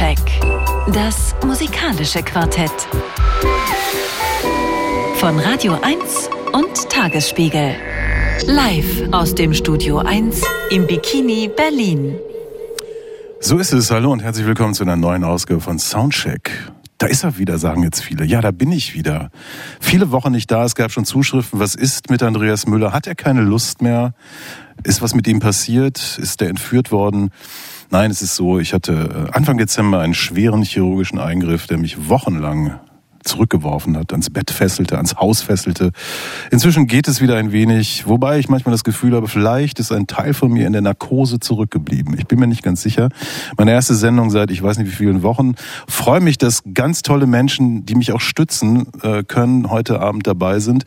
Soundcheck. Das musikalische Quartett. Von Radio 1 und Tagesspiegel. Live aus dem Studio 1 im Bikini Berlin. So ist es. Hallo und herzlich willkommen zu einer neuen Ausgabe von Soundcheck. Da ist er wieder, sagen jetzt viele. Ja, da bin ich wieder. Viele Wochen nicht da. Es gab schon Zuschriften. Was ist mit Andreas Müller? Hat er keine Lust mehr? Ist was mit ihm passiert? Ist er entführt worden? Nein, es ist so, ich hatte äh, Anfang Dezember einen schweren chirurgischen Eingriff, der mich wochenlang zurückgeworfen hat, ans Bett fesselte, ans Haus fesselte. Inzwischen geht es wieder ein wenig, wobei ich manchmal das Gefühl habe, vielleicht ist ein Teil von mir in der Narkose zurückgeblieben. Ich bin mir nicht ganz sicher. Meine erste Sendung seit ich weiß nicht wie vielen Wochen. Freue mich, dass ganz tolle Menschen, die mich auch stützen äh, können, heute Abend dabei sind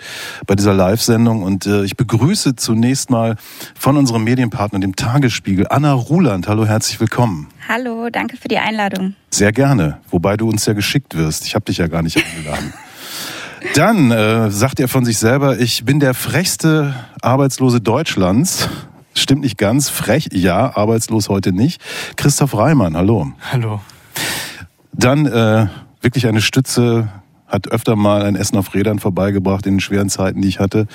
bei dieser Live-Sendung. Und äh, ich begrüße zunächst mal von unserem Medienpartner, dem Tagesspiegel, Anna Ruland. Hallo, herzlich willkommen. Hallo, danke für die Einladung. Sehr gerne, wobei du uns ja geschickt wirst. Ich habe dich ja gar nicht eingeladen. Dann äh, sagt er von sich selber, ich bin der frechste Arbeitslose Deutschlands. Stimmt nicht ganz. Frech, ja, arbeitslos heute nicht. Christoph Reimann, hallo. Hallo. Dann äh, wirklich eine Stütze hat öfter mal ein Essen auf Rädern vorbeigebracht in den schweren Zeiten, die ich hatte.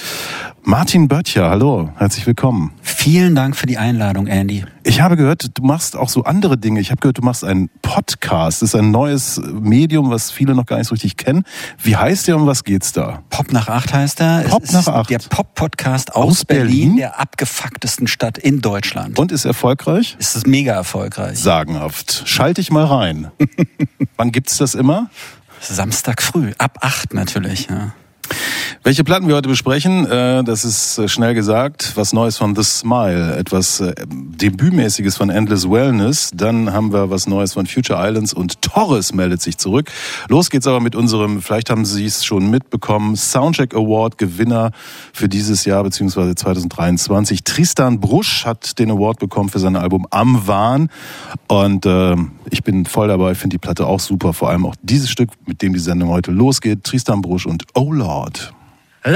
Martin Böttcher, hallo, herzlich willkommen. Vielen Dank für die Einladung, Andy. Ich habe gehört, du machst auch so andere Dinge. Ich habe gehört, du machst einen Podcast. Das ist ein neues Medium, was viele noch gar nicht so richtig kennen. Wie heißt der und was geht's da? Pop nach acht heißt er. Pop es nach acht. Der Pop-Podcast aus, Aus Berlin? Berlin, der abgefucktesten Stadt in Deutschland. Und ist erfolgreich? es ist mega erfolgreich. Sagenhaft. Schalte ich mal rein. Wann gibt's das immer? Samstag früh, ab acht natürlich. Ja. Welche Platten wir heute besprechen, äh, das ist äh, schnell gesagt. Was Neues von The Smile, etwas äh, Debütmäßiges von Endless Wellness. Dann haben wir was Neues von Future Islands und Torres meldet sich zurück. Los geht's aber mit unserem, vielleicht haben Sie es schon mitbekommen, Soundcheck Award Gewinner für dieses Jahr beziehungsweise 2023. Tristan Brusch hat den Award bekommen für sein Album Am Wahn und äh, ich bin voll dabei, finde die Platte auch super, vor allem auch dieses Stück, mit dem die Sendung heute losgeht. Tristan Brusch und Oh Lord. Ein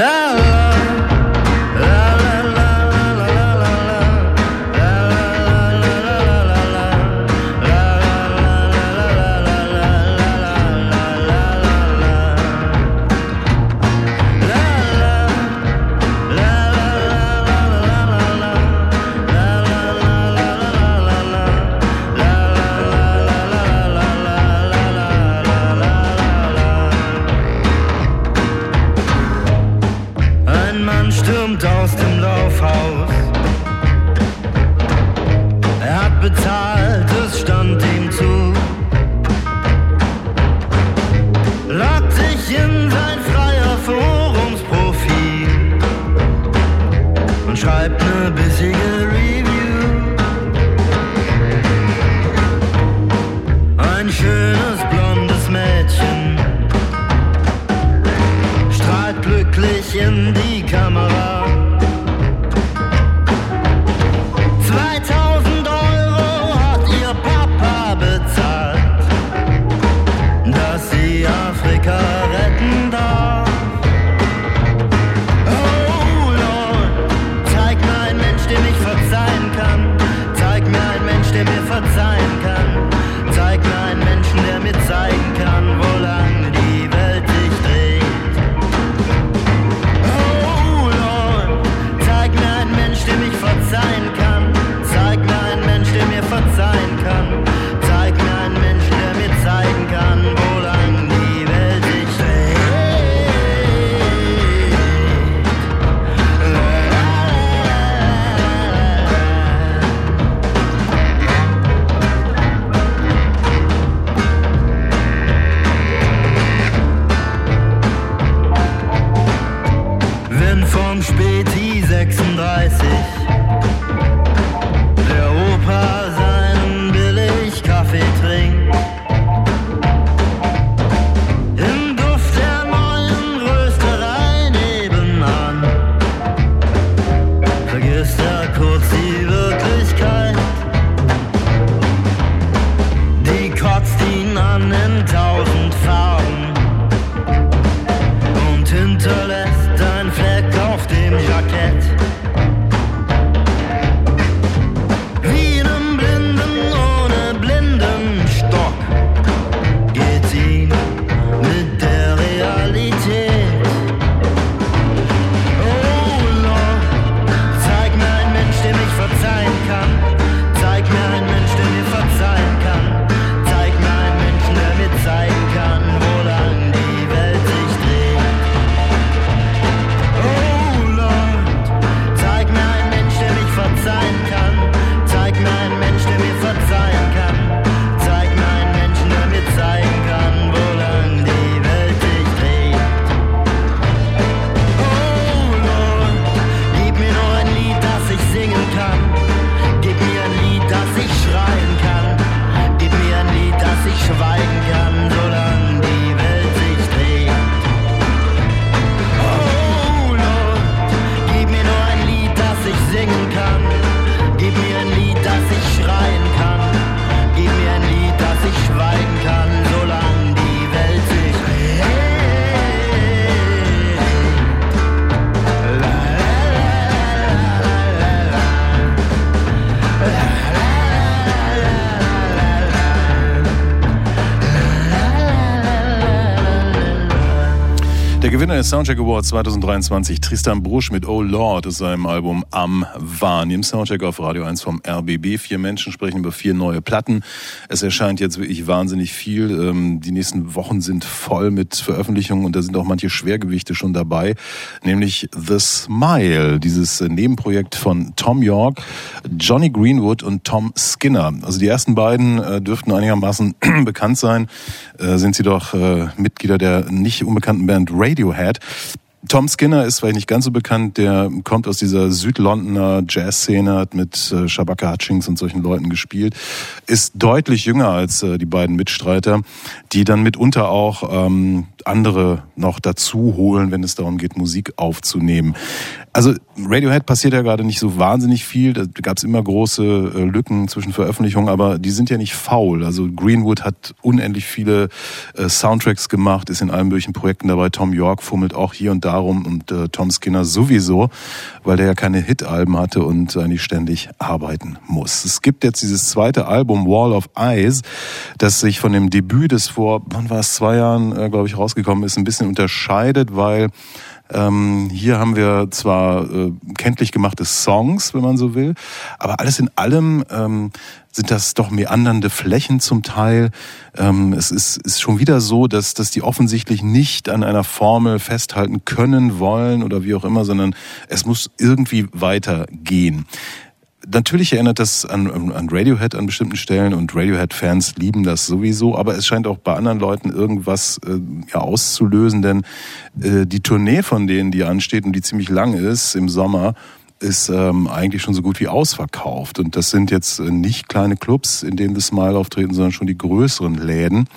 Des Soundcheck Awards 2023, Tristan Brusch mit Oh Lord aus seinem Album Am Wahn. Im Soundcheck auf Radio 1 vom RBB. Vier Menschen sprechen über vier neue Platten. Es erscheint jetzt wirklich wahnsinnig viel. Ähm, die nächsten Wochen sind voll mit Veröffentlichungen und da sind auch manche Schwergewichte schon dabei. Nämlich The Smile, dieses Nebenprojekt von Tom York, Johnny Greenwood und Tom Skinner. Also die ersten beiden äh, dürften einigermaßen bekannt sein. Äh, sind sie doch äh, Mitglieder der nicht unbekannten Band Radio Radiohead. Tom Skinner ist vielleicht nicht ganz so bekannt, der kommt aus dieser Südlondoner Jazzszene, hat mit äh, Shabaka Hutchings und solchen Leuten gespielt, ist deutlich jünger als äh, die beiden Mitstreiter, die dann mitunter auch ähm, andere noch dazu holen, wenn es darum geht, Musik aufzunehmen. Also Radiohead passiert ja gerade nicht so wahnsinnig viel. Da gab es immer große äh, Lücken zwischen Veröffentlichungen, aber die sind ja nicht faul. Also Greenwood hat unendlich viele äh, Soundtracks gemacht, ist in allen möglichen Projekten dabei. Tom York fummelt auch hier und darum und äh, Tom Skinner sowieso, weil der ja keine Hitalben hatte und eigentlich ständig arbeiten muss. Es gibt jetzt dieses zweite Album Wall of Eyes, das sich von dem Debüt des vor, wann war es, zwei Jahren, glaube ich, rausgekommen ist, ein bisschen unterscheidet, weil ähm, hier haben wir zwar äh, kenntlich gemachte Songs, wenn man so will, aber alles in allem ähm, sind das doch meandernde Flächen zum Teil. Ähm, es ist, ist schon wieder so, dass, dass die offensichtlich nicht an einer Formel festhalten können, wollen oder wie auch immer, sondern es muss irgendwie weitergehen natürlich erinnert das an, an Radiohead an bestimmten Stellen und Radiohead-Fans lieben das sowieso, aber es scheint auch bei anderen Leuten irgendwas äh, ja, auszulösen, denn äh, die Tournee von denen, die ansteht und die ziemlich lang ist im Sommer, ist ähm, eigentlich schon so gut wie ausverkauft. Und das sind jetzt äh, nicht kleine Clubs, in denen The Smile auftreten, sondern schon die größeren Läden.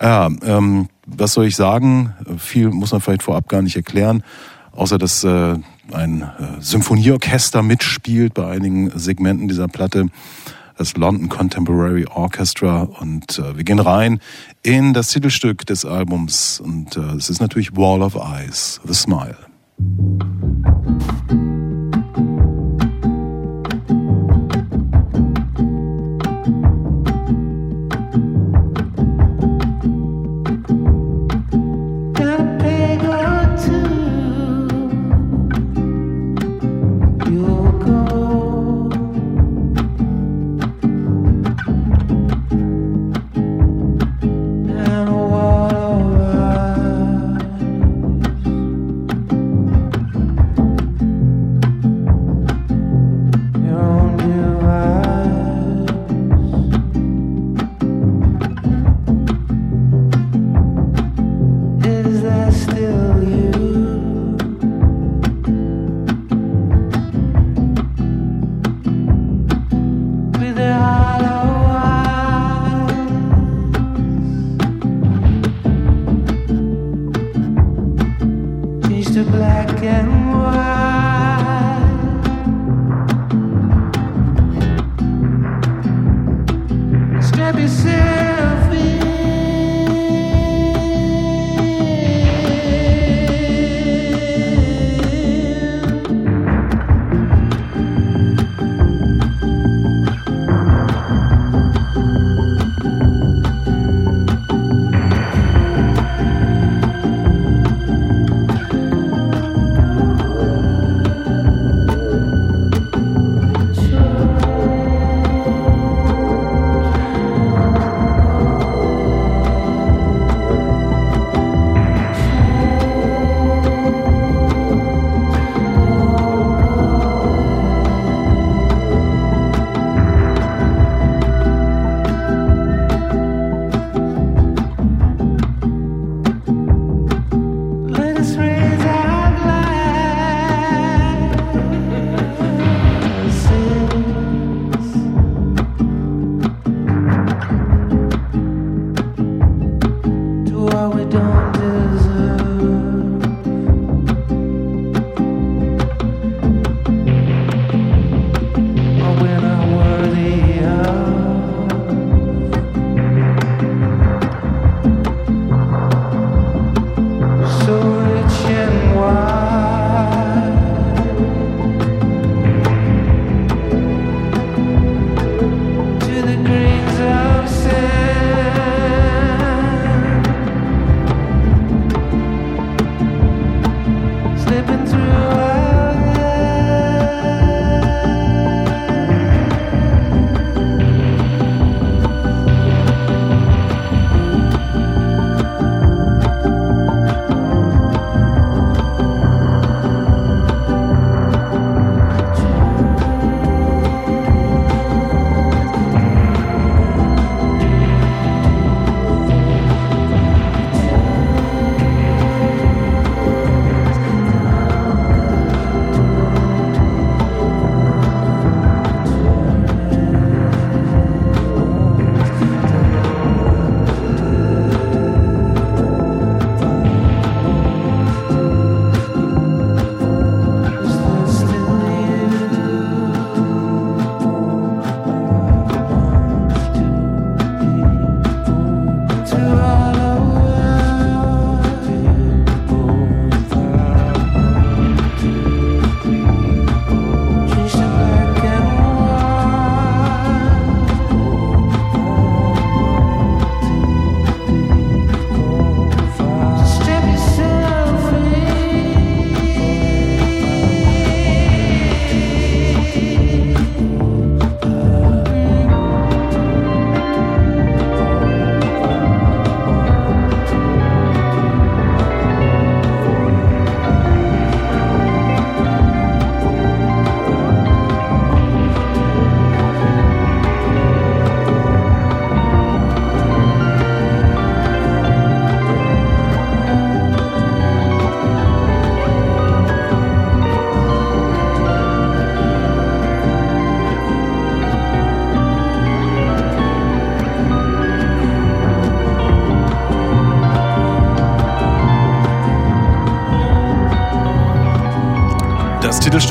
Ja, ähm, was soll ich sagen? Viel muss man vielleicht vorab gar nicht erklären, außer dass äh, ein äh, Symphonieorchester mitspielt bei einigen Segmenten dieser Platte, das London Contemporary Orchestra. Und äh, wir gehen rein in das Titelstück des Albums. Und äh, es ist natürlich Wall of Eyes, The Smile.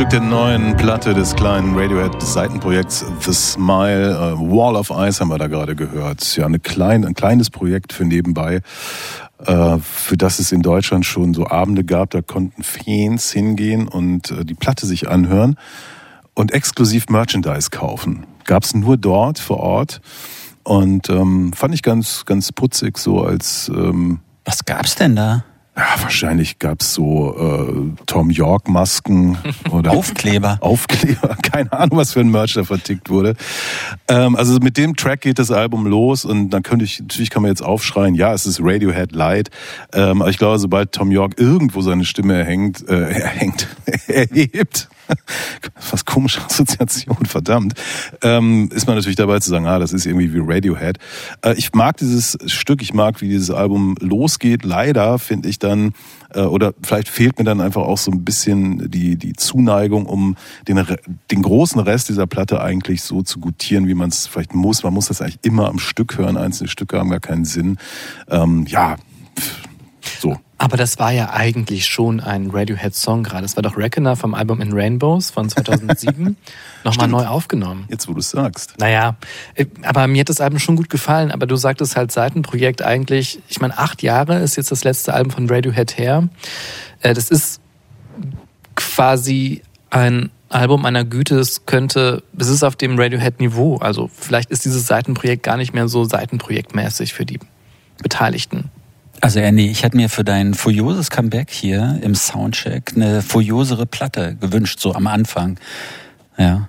Titelstück der neuen Platte des kleinen Radiohead-Seitenprojekts The Smile. Uh, Wall of Ice haben wir da gerade gehört. Ja, eine klein, ein kleines Projekt für nebenbei, uh, für das es in Deutschland schon so Abende gab. Da konnten Fans hingehen und uh, die Platte sich anhören und exklusiv Merchandise kaufen. Gab es nur dort vor Ort und ähm, fand ich ganz, ganz putzig so als... Ähm, Was gab's denn da? Wahrscheinlich gab's so äh, Tom York-Masken oder Aufkleber. Aufkleber, keine Ahnung, was für ein Merch da vertickt wurde. Ähm, also mit dem Track geht das Album los und dann könnte ich, natürlich kann man jetzt aufschreien, ja, es ist Radiohead Light. Ähm, aber ich glaube, sobald Tom York irgendwo seine Stimme erhängt, äh, erhängt, erhebt, was komische Assoziation, verdammt, ähm, ist man natürlich dabei zu sagen, ah, das ist irgendwie wie Radiohead. Äh, ich mag dieses Stück, ich mag, wie dieses Album losgeht. Leider finde ich dann, äh, oder vielleicht fehlt mir dann einfach auch so ein bisschen die, die Zuneigung, um den, den großen Rest dieser Platte eigentlich so zu gutieren, wie man es vielleicht muss. Man muss das eigentlich immer am Stück hören. Einzelne Stücke haben gar keinen Sinn. Ähm, ja, so. Aber das war ja eigentlich schon ein Radiohead-Song gerade. Das war doch Reckoner vom Album In Rainbows von 2007 nochmal neu aufgenommen. Jetzt, wo du es sagst. Naja, äh, aber mir hat das Album schon gut gefallen. Aber du sagtest halt Seitenprojekt eigentlich, ich meine, acht Jahre ist jetzt das letzte Album von Radiohead her. Äh, das ist quasi ein Album einer Güte, es könnte, es ist auf dem Radiohead-Niveau. Also vielleicht ist dieses Seitenprojekt gar nicht mehr so Seitenprojektmäßig für die Beteiligten. Also Andy, ich hätte mir für dein furioses Comeback hier im Soundcheck eine furiosere Platte gewünscht, so am Anfang. Ja.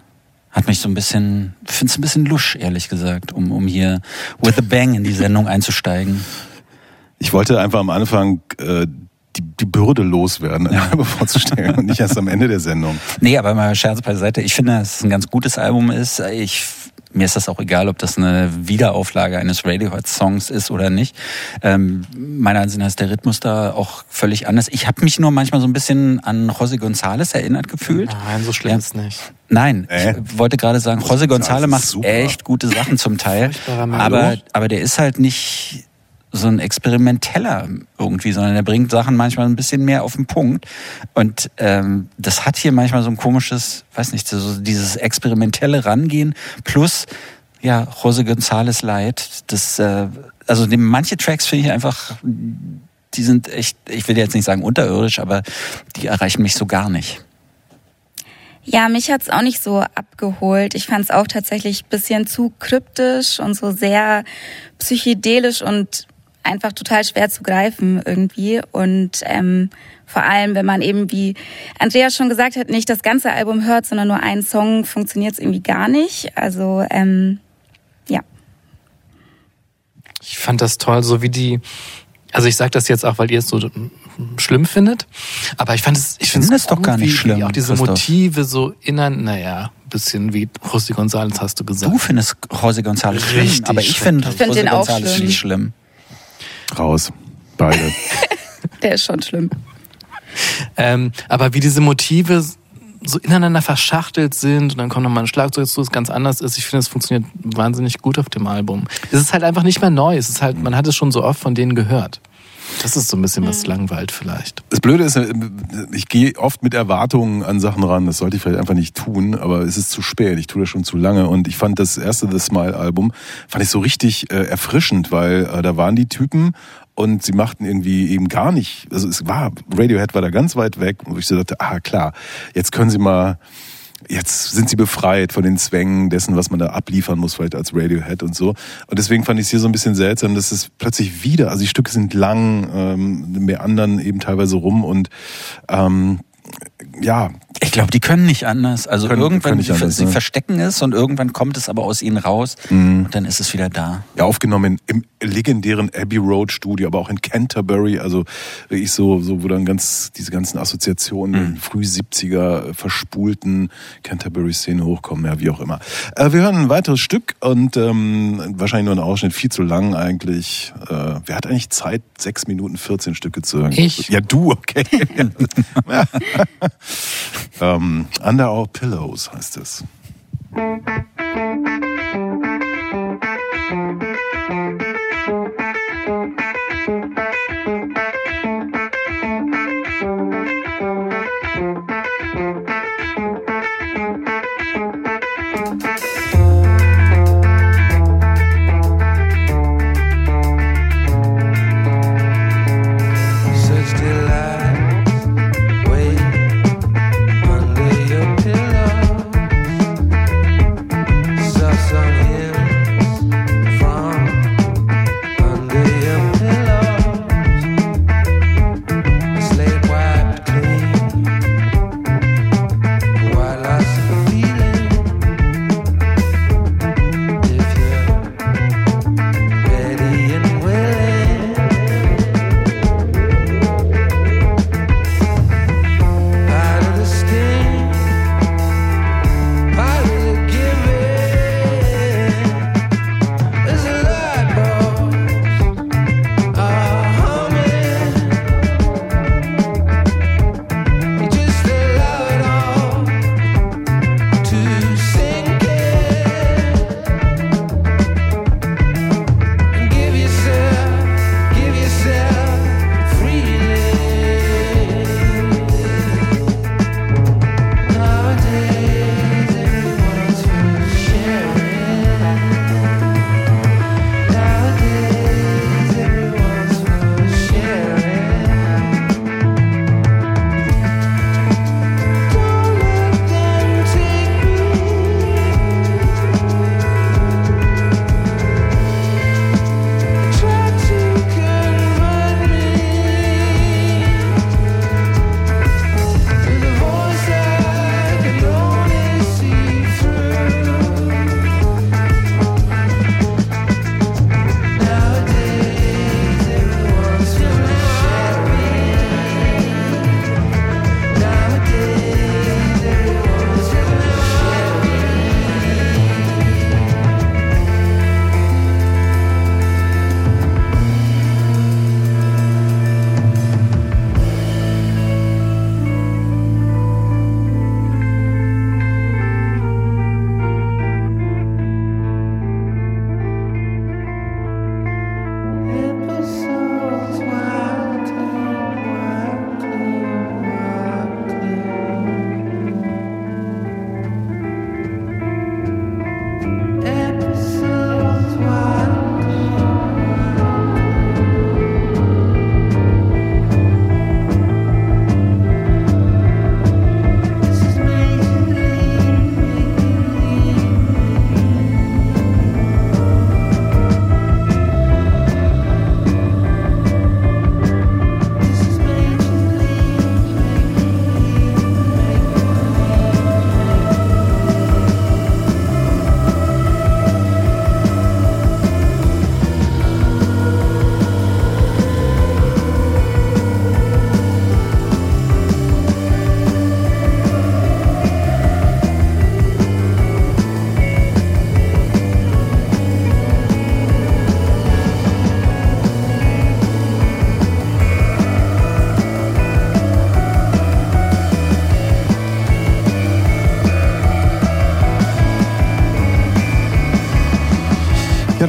Hat mich so ein bisschen, finde es ein bisschen lusch, ehrlich gesagt, um, um hier with a bang in die Sendung einzusteigen. Ich wollte einfach am Anfang äh, die, die Bürde loswerden, ein Album vorzustellen und nicht erst am Ende der Sendung. Nee, aber mal Scherz beiseite. Ich finde, dass es ein ganz gutes Album ist. Ich mir ist das auch egal, ob das eine Wiederauflage eines Radiohead-Songs ist oder nicht. Ähm, meiner Ansicht nach ist der Rhythmus da auch völlig anders. Ich habe mich nur manchmal so ein bisschen an José González erinnert gefühlt. Nein, so schlimm Ja. ist nicht. Nein, Äh? ich wollte gerade sagen, José González macht super. echt gute Sachen zum Teil. Aber, aber der ist halt nicht so ein experimenteller irgendwie, sondern er bringt Sachen manchmal ein bisschen mehr auf den Punkt. Und ähm, das hat hier manchmal so ein komisches, weiß nicht, so dieses experimentelle Rangehen plus ja José González Light. Das, äh, also die, manche Tracks finde ich einfach, die sind echt, ich will jetzt nicht sagen unterirdisch, aber die erreichen mich so gar nicht. Ja, mich hat's auch nicht so abgeholt. Ich fand's auch tatsächlich bisschen zu kryptisch und so sehr psychedelisch und einfach total schwer zu greifen irgendwie. Und ähm, vor allem, wenn man eben, wie Andreas schon gesagt hat, nicht das ganze Album hört, sondern nur einen Song, funktioniert's irgendwie gar nicht. Also ähm, ja. Ich fand das toll, so wie die, also ich sage das jetzt auch, weil ihr es so schlimm findet, aber ich fand es, ich finde finde es es doch gar nicht schlimm, auch diese Christoph. Motive so innern, naja, bisschen wie José González hast du gesagt. Du findest José González schlimm, Richtig aber ich finde find José González schlimm. nicht schlimm. Raus. Beide. Der ist schon schlimm. Ähm, aber wie diese Motive so ineinander verschachtelt sind und dann kommt nochmal ein Schlagzeug dazu, das ganz anders ist. Ich finde, es funktioniert wahnsinnig gut auf dem Album. Es ist halt einfach nicht mehr neu. Es ist halt, man hat es schon so oft von denen gehört. Das ist so ein bisschen was langweilt vielleicht. Das Blöde ist, äh, ich gehe oft mit Erwartungen an Sachen ran. Das sollte ich vielleicht einfach nicht tun, aber es ist zu spät. Ich tue das schon zu lange. Und ich fand das erste The Smile-Album, fand ich so richtig äh, erfrischend, weil äh, da waren die Typen und sie machten irgendwie eben gar nicht, also es war, Radiohead war da ganz weit weg, wo ich so dachte, ah klar, jetzt können sie mal, jetzt sind sie befreit von den Zwängen dessen, was man da abliefern muss, vielleicht als Radiohead und so. Und deswegen fand ich es hier so ein bisschen seltsam, dass es plötzlich wieder, also die Stücke sind lang, ähm, mehr anderen eben teilweise rum und ähm, ja, glaube, die können nicht anders. Also Können- irgendwann, können anders, sie ne? verstecken es und irgendwann kommt es aber aus ihnen raus Mhm. und dann ist es wieder da. ja aufgenommen im legendären Abbey Road Studio, aber auch in Canterbury, also wirklich so, so wo dann ganz diese ganzen Assoziationen, früh 70er verspulten Canterbury-Szene hochkommen, ja wie auch immer. Äh, wir hören ein weiteres Stück und ähm, wahrscheinlich nur ein Ausschnitt, viel zu lang eigentlich. Äh, wer hat eigentlich Zeit, 6 Minuten 14 Stücke zu hören? Ich. Ja, du, okay. ähm, Under Our Pillows heißt es.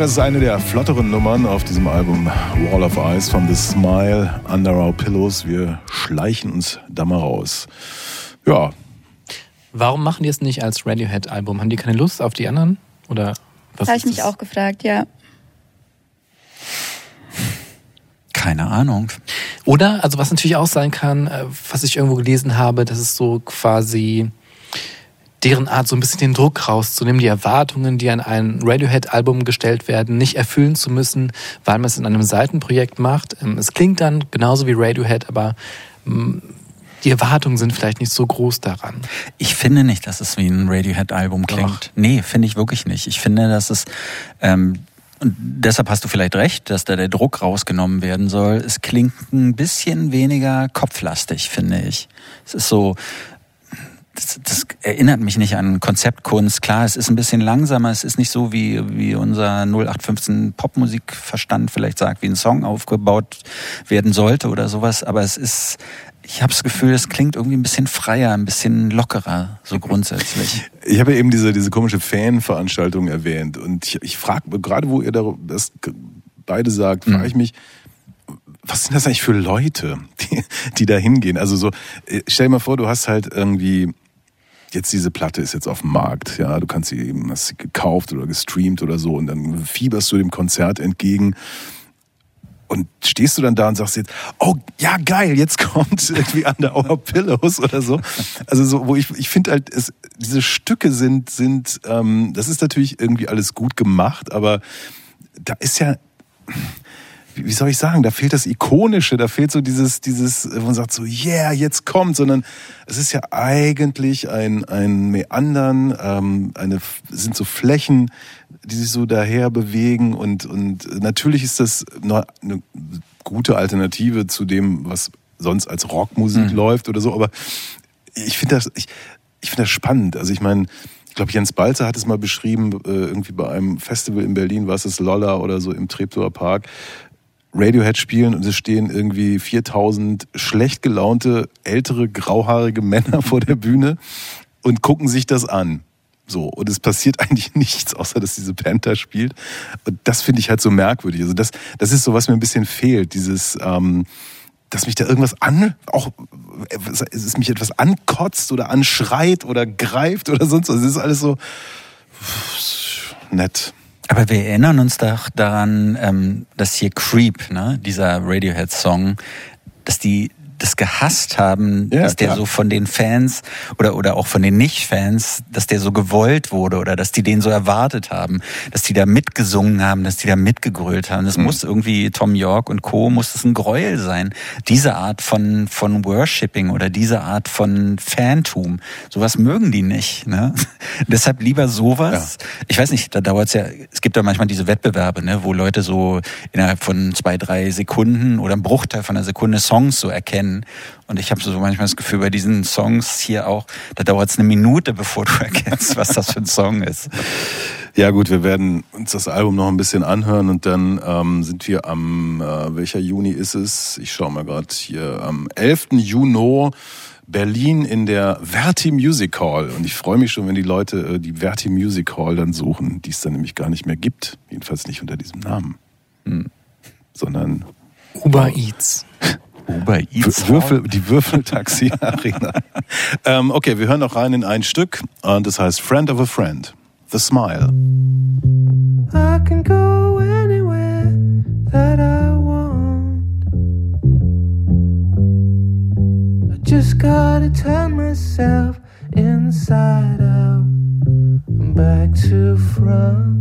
Das ist eine der flotteren Nummern auf diesem Album Wall of Ice von The Smile Under Our Pillows. Wir schleichen uns da mal raus. Ja. Warum machen die es nicht als Radiohead-Album? Haben die keine Lust auf die anderen? Oder was? Habe ich mich das? auch gefragt, ja. Keine Ahnung. Oder, also was natürlich auch sein kann, äh, was ich irgendwo gelesen habe, das ist so quasi deren Art, so ein bisschen den Druck rauszunehmen, die Erwartungen, die an ein Radiohead-Album gestellt werden, nicht erfüllen zu müssen, weil man es in einem Seitenprojekt macht. Ähm, Es klingt dann genauso wie Radiohead, aber mm, die Erwartungen sind vielleicht nicht so groß daran. Ich finde nicht, dass es wie ein Radiohead-Album klingt. Doch. Nee, finde ich wirklich nicht. Ich finde, dass es. Ähm, und deshalb hast du vielleicht recht, dass da der Druck rausgenommen werden soll. Es klingt ein bisschen weniger kopflastig, finde ich. Es ist so, das, das erinnert mich nicht an Konzeptkunst. Klar, es ist ein bisschen langsamer, es ist nicht so, wie, wie unser 0815 Popmusikverstand vielleicht sagt, wie ein Song aufgebaut werden sollte oder sowas. Aber es ist, ich habe das Gefühl, es klingt irgendwie ein bisschen freier, ein bisschen lockerer, so grundsätzlich. Ich habe ja eben diese, diese komische Fanveranstaltung erwähnt und ich, ich frage, gerade wo ihr da das beide sagt, frage ich mich, was sind das eigentlich für Leute, die, die da hingehen? Also so, äh, stell dir mal vor, du hast halt irgendwie, jetzt diese Platte ist jetzt auf dem Markt, ja, du kannst sie eben, hast sie gekauft oder gestreamt oder so und dann fieberst du dem Konzert entgegen und stehst du dann da und sagst jetzt, oh ja geil, jetzt kommt irgendwie Under Our Pillows oder so. Also so, wo ich, ich finde halt, es, diese Stücke sind, sind, ähm, das ist natürlich irgendwie alles gut gemacht, aber da ist ja, wie soll ich sagen, da fehlt das Ikonische, da fehlt so dieses, dieses, wo man sagt so, yeah, jetzt kommt, sondern es ist ja eigentlich ein, ein Meandern, ähm, eine, es sind so Flächen, die sich so daher bewegen und, und natürlich ist das eine gute Alternative zu dem, was sonst als Rockmusik läuft oder so, aber ich finde das, ich, ich finde das spannend. Also ich meine, ich glaube, Jens Balzer hat es mal beschrieben, äh, irgendwie bei einem Festival in Berlin, was es Lolla oder so im Treptower Park. Radiohead spielen und es stehen irgendwie 4000 schlecht gelaunte, ältere, grauhaarige Männer vor der Bühne und gucken sich das an. So, und es passiert eigentlich nichts, außer dass diese da spielt. Und das finde ich halt so merkwürdig. Also das, das ist so, was mir ein bisschen fehlt, dieses, ähm, dass mich da irgendwas an, auch, es mich etwas ankotzt oder anschreit oder greift oder sonst was. Es ist alles so nett. Aber wir erinnern uns doch daran, ähm, dass hier Creep, ne, dieser Radiohead-Song, dass die das gehasst haben, Ja, dass der klar. so von den Fans oder, oder auch von den Nicht-Fans, dass der so gewollt wurde oder dass die den so erwartet haben, dass die da mitgesungen haben, dass die da mitgegrölt haben. Mhm. Das muss irgendwie Tom York und Co. muss das ein Gräuel sein. Diese Art von, von Worshipping oder diese Art von Fantum. Sowas mögen die nicht. Ne? Deshalb lieber sowas. Ich weiß nicht, da dauert's ja, es gibt ja manchmal diese Wettbewerbe, ne, wo Leute so innerhalb von zwei, drei Sekunden oder einem Bruchteil von einer Sekunde Songs so erkennen. Und ich habe so manchmal das Gefühl, bei diesen Songs hier auch, da dauert's eine Minute, bevor du erkennst, was das für ein Song ist. Ja gut, wir werden uns das Album noch ein bisschen anhören und dann ähm, sind wir am, äh, welcher Juni ist es? Ich schaue mal gerade hier, am 11. Juni Berlin in der Verti Music Hall. Und ich freue mich schon, wenn die Leute äh, die Verti Music Hall dann suchen, die es dann nämlich gar nicht mehr gibt. Jedenfalls nicht unter diesem Namen. Hm. Sondern Uber Eats. Uber Eats. Würfel, die Würfeltaxi Arena. ähm, okay, wir hören noch rein in ein Stück und das heißt Friend of a Friend. The Smile. I can go anywhere that I want. I just gotta turn myself inside out and back to front.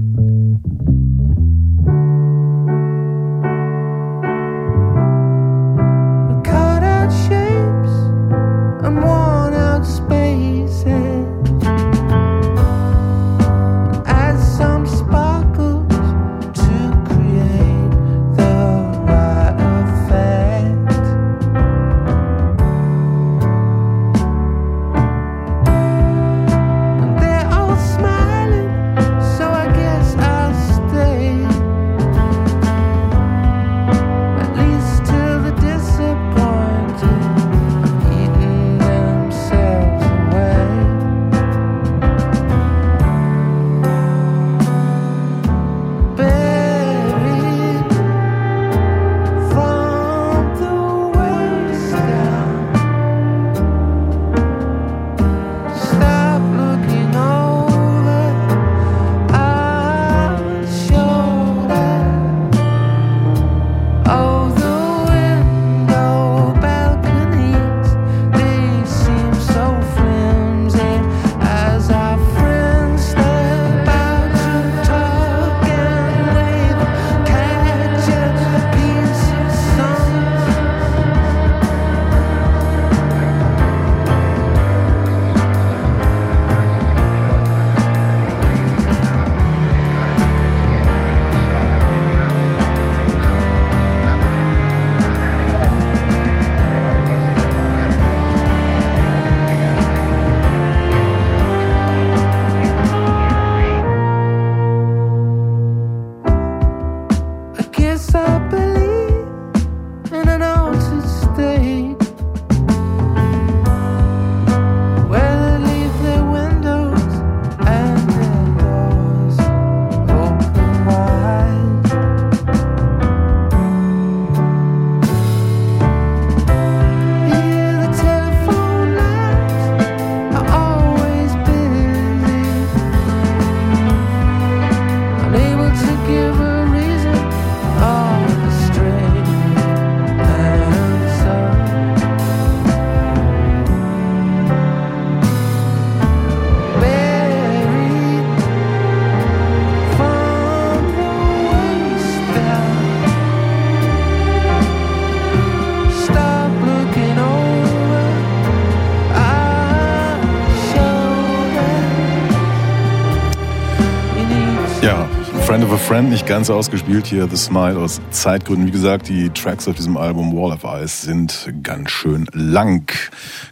Nicht ganz ausgespielt hier, The Smile aus Zeitgründen. Wie gesagt, die Tracks auf diesem Album Wall of Ice sind ganz schön lang.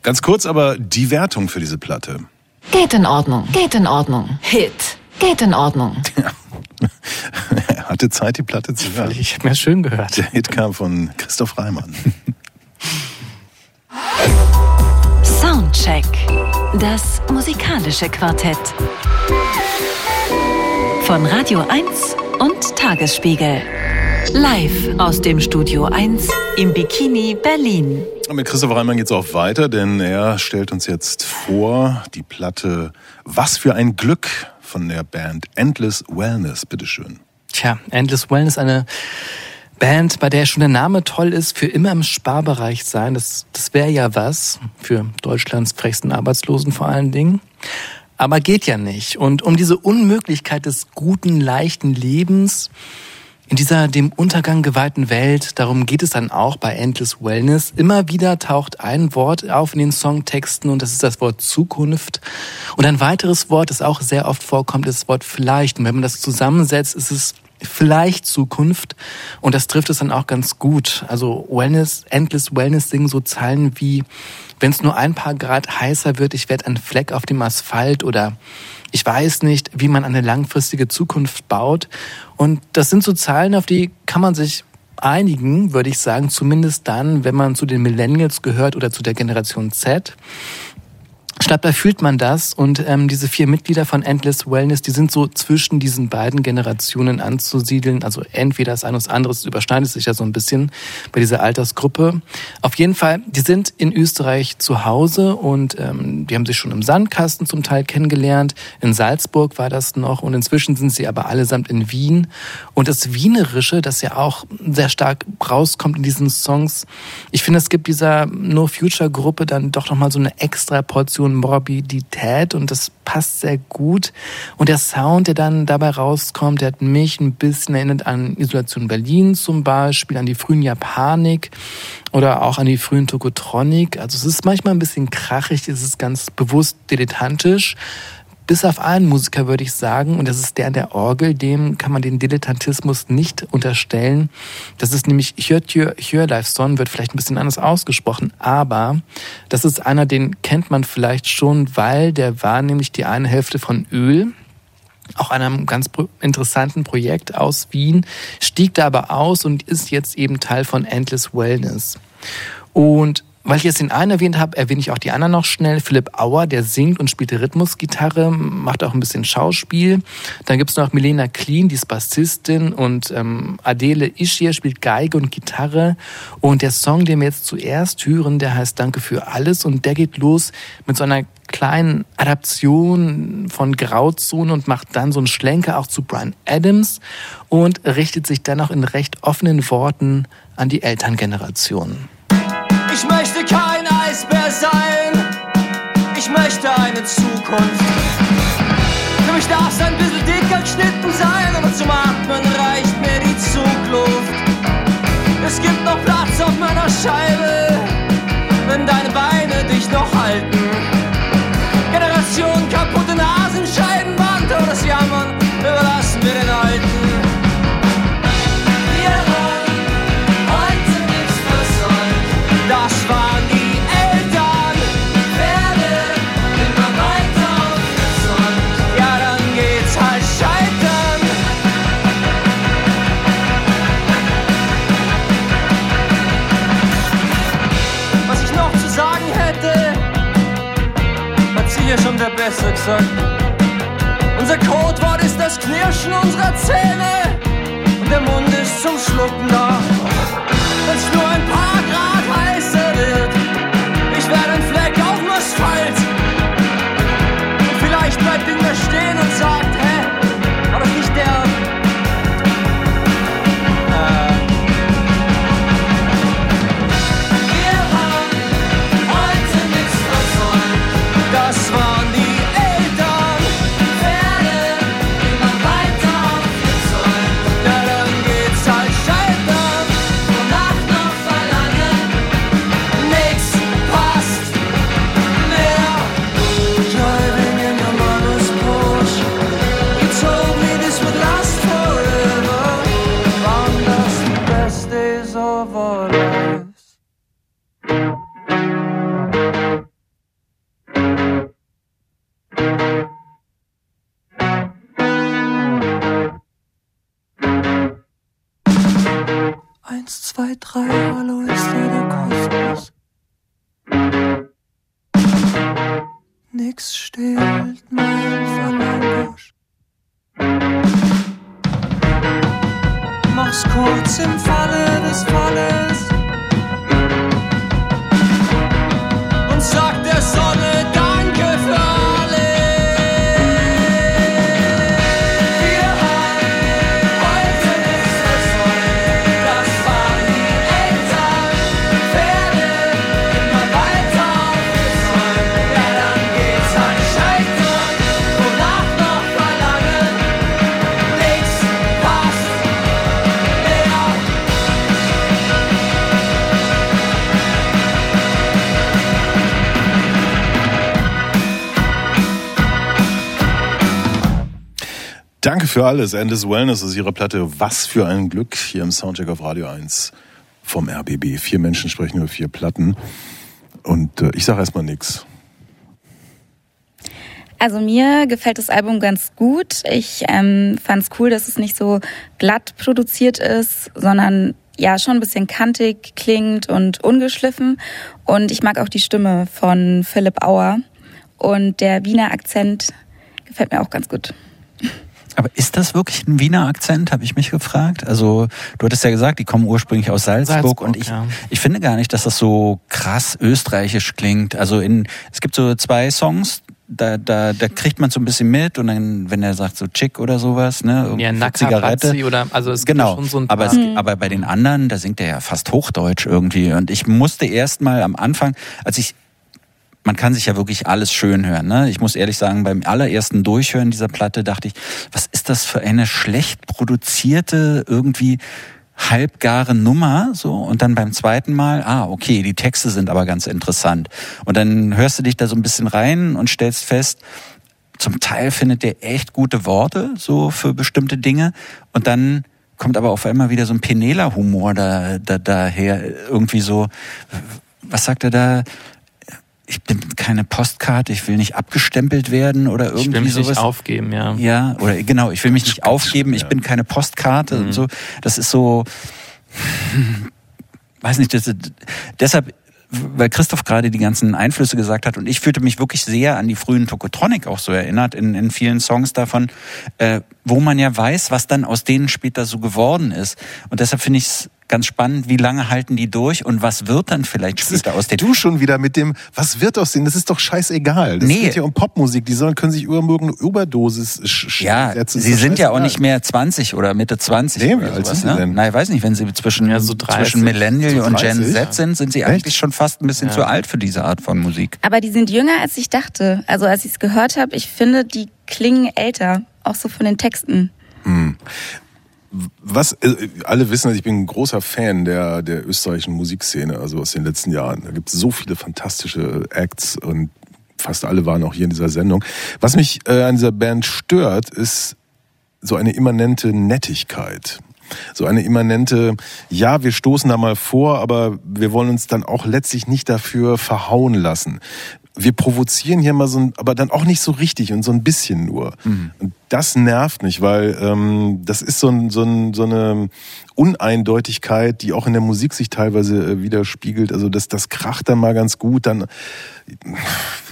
Ganz kurz aber die Wertung für diese Platte. Geht in Ordnung. Geht in Ordnung. Hit. Geht in Ordnung. Er hatte Zeit, die Platte zu hören. Ich habe mir schön gehört. Der Hit kam von Christoph Reimann. Soundcheck. Das musikalische Quartett. Von Radio 1 und Tagesspiegel. Live aus dem Studio 1 im Bikini Berlin. Und mit Christoph Reimann geht's auch weiter, denn er stellt uns jetzt vor die Platte Was für ein Glück von der Band Endless Wellness. Bitteschön. Tja, Endless Wellness, eine Band, bei der schon der Name toll ist, für immer im Sparbereich sein. Das, das wäre ja was für Deutschlands frechsten Arbeitslosen vor allen Dingen. Aber geht ja nicht. Und um diese Unmöglichkeit des guten, leichten Lebens in dieser dem Untergang geweihten Welt, darum geht es dann auch bei Endless Wellness. Immer wieder taucht ein Wort auf in den Songtexten und das ist das Wort Zukunft. Und ein weiteres Wort, das auch sehr oft vorkommt, ist das Wort vielleicht. Und wenn man das zusammensetzt, ist es vielleicht Zukunft. Und das trifft es dann auch ganz gut. Also Wellness, Endless Wellness singen so Zeilen wie, wenn es nur ein paar Grad heißer wird, ich werde ein Fleck auf dem Asphalt oder ich weiß nicht, wie man eine langfristige Zukunft baut. Und das sind so Zahlen, auf die kann man sich einigen, würde ich sagen, zumindest dann, wenn man zu den Millennials gehört oder zu der Generation Z. Dabei fühlt man das und ähm, diese vier Mitglieder von Endless Wellness, die sind so zwischen diesen beiden Generationen anzusiedeln. Also entweder das eine oder das andere, es überschneidet sich ja so ein bisschen bei dieser Altersgruppe. Auf jeden Fall, die sind in Österreich zu Hause und ähm, die haben sich schon im Sandkasten zum Teil kennengelernt. In Salzburg war das noch und inzwischen sind sie aber allesamt in Wien. Und das Wienerische, das ja auch sehr stark rauskommt in diesen Songs, ich finde, es gibt dieser No Future Gruppe dann doch nochmal so eine extra Portion Morbidität und das passt sehr gut. Und der Sound, der dann dabei rauskommt, der hat mich ein bisschen erinnert an Isolation Berlin zum Beispiel, an die frühen Japanik oder auch an die frühen Tokotronic. Also es ist manchmal ein bisschen krachig, es ist ganz bewusst dilettantisch. Bis auf einen Musiker würde ich sagen, und das ist der an der Orgel, dem kann man den Dilettantismus nicht unterstellen. Das ist nämlich Hjörleifsson, wird vielleicht ein bisschen anders ausgesprochen, aber das ist einer, den kennt man vielleicht schon, weil der war nämlich die eine Hälfte von Öl, auch einem ganz interessanten Projekt aus Wien, stieg da aber aus und ist jetzt eben Teil von Endless Wellness. Und weil ich jetzt den einen erwähnt habe, erwähne ich auch die anderen noch schnell. Philipp Auer, der singt und spielt Rhythmusgitarre, macht auch ein bisschen Schauspiel. Dann gibt's noch Milena Kleen, die ist Bassistin und ähm, Adele Ischir spielt Geige und Gitarre. Und der Song, den wir jetzt zuerst hören, der heißt Danke für alles und der geht los mit so einer kleinen Adaption von Grauzone und macht dann so einen Schlenker auch zu Brian Adams und richtet sich dann auch in recht offenen Worten an die Elterngeneration. Ich möchte kein Eisbär sein. Ich möchte eine Zukunft. Für mich darf es ein bisschen dicker geschnitten sein, aber zum Atmen reicht mir die Zugluft. Es gibt noch Platz auf meiner Scheibe, wenn deine Beine dich noch halten. Gesagt. Unser Codewort ist das Knirschen unserer Zähne und der Mund ist zum Schlucken da. Zwei, drei, hallo ist hier der Kosmos. Nix stillt mein Verlangen. Mach's kurz im Falle des Falles. Danke für alles. Endless Wellness ist Ihre Platte Was für ein Glück hier im Soundcheck auf Radio 1 vom RBB. Vier Menschen sprechen über vier Platten. Und äh, ich sage erstmal nix. Also mir gefällt das Album ganz gut. Ich ähm, fand es cool, dass es nicht so glatt produziert ist, sondern ja schon ein bisschen kantig klingt und ungeschliffen. Und ich mag auch die Stimme von Philipp Auer. Und der Wiener Akzent gefällt mir auch ganz gut. Aber ist das wirklich ein Wiener Akzent, habe ich mich gefragt. Also du hattest ja gesagt, die kommen ursprünglich aus Salzburg, Salzburg, und ich, ja. ich finde gar nicht, dass das so krass österreichisch klingt. Also in, es gibt so zwei Songs, da, da, da kriegt man so ein bisschen mit und dann, wenn er sagt so Chick oder sowas, ne, irgendwie Ja, Nacker, Zigarette. Bazzi oder, also es Genau, schon so ein aber, paar. es, aber bei den anderen, da singt er ja fast Hochdeutsch irgendwie. Und ich musste erst mal am Anfang, als ich, man kann sich ja wirklich alles schön hören. Ne? Ich muss ehrlich sagen, beim allerersten Durchhören dieser Platte dachte ich, was ist das für eine schlecht produzierte, irgendwie halbgare Nummer, so. Und dann beim zweiten Mal, ah, okay, die Texte sind aber ganz interessant. Und dann hörst du dich da so ein bisschen rein und stellst fest, zum Teil findet der echt gute Worte so für bestimmte Dinge und dann kommt aber auf einmal wieder so ein Penela-Humor da, da, daher irgendwie so, was sagt er da? Ich bin keine Postkarte, ich will nicht abgestempelt werden oder irgendwie Ich will mich sowas. nicht aufgeben, ja. Ja, oder genau, ich will mich nicht aufgeben, ich ja. bin keine Postkarte Mhm. und so. Das ist so, weiß nicht, das, deshalb, weil Christoph gerade die ganzen Einflüsse gesagt hat und ich fühlte mich wirklich sehr an die frühen Tokotronic auch so erinnert in, in vielen Songs davon, äh, wo man ja weiß, was dann aus denen später so geworden ist. Und deshalb finde ich es ganz spannend, wie lange halten die durch und was wird dann vielleicht später aus den Du schon wieder mit dem, was wird aus denen? Das ist doch scheißegal. Das Nee. geht ja um Popmusik. Die sollen, können sich über irgendeine Überdosis Ja, setzen. Sie sind ja auch nicht mehr 20 oder Mitte 20 Nee, wie oder alt sowas, sind sie ne? denn? Nein, ich weiß nicht, wenn sie zwischen, Ja, so 30. zwischen Millennial So und Gen 30? Z sind, sind sie Echt? eigentlich schon fast ein bisschen Ja. zu alt für diese Art von Musik. Aber die sind jünger, als ich dachte. Also als ich es gehört habe, ich finde, die klingen älter. Auch so von den Texten. Was, äh, alle wissen, ich bin ein großer Fan der, der österreichischen Musikszene, also aus den letzten Jahren. Da gibt es so viele fantastische Acts und fast alle waren auch hier in dieser Sendung. Was mich äh, an dieser Band stört, ist so eine immanente Nettigkeit. So eine immanente, ja, wir stoßen da mal vor, aber wir wollen uns dann auch letztlich nicht dafür verhauen lassen. Wir provozieren hier mal so ein, aber dann auch nicht so richtig und so ein bisschen nur. Und das nervt mich, weil ähm, das ist so, ein, so, ein, so eine Uneindeutigkeit, die auch in der Musik sich teilweise äh, widerspiegelt. Also das, das kracht dann mal ganz gut, dann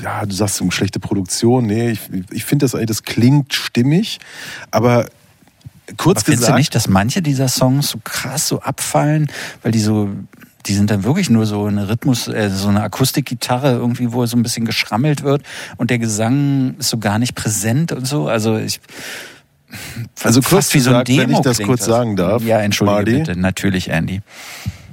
ja, du sagst um schlechte Produktion. Nee, ich, ich finde das eigentlich, das klingt stimmig, aber kurz Aber findest gesagt. du nicht, dass manche dieser Songs so krass so abfallen, weil die so, die sind dann wirklich nur so eine Rhythmus, äh, so eine Akustikgitarre irgendwie, wo so ein bisschen geschrammelt wird und der Gesang ist so gar nicht präsent und so. Also ich Also kurz wie so ein gesagt, wenn Demo ich das kurz sagen darf, Ja, entschuldige Marty. bitte, natürlich Andy.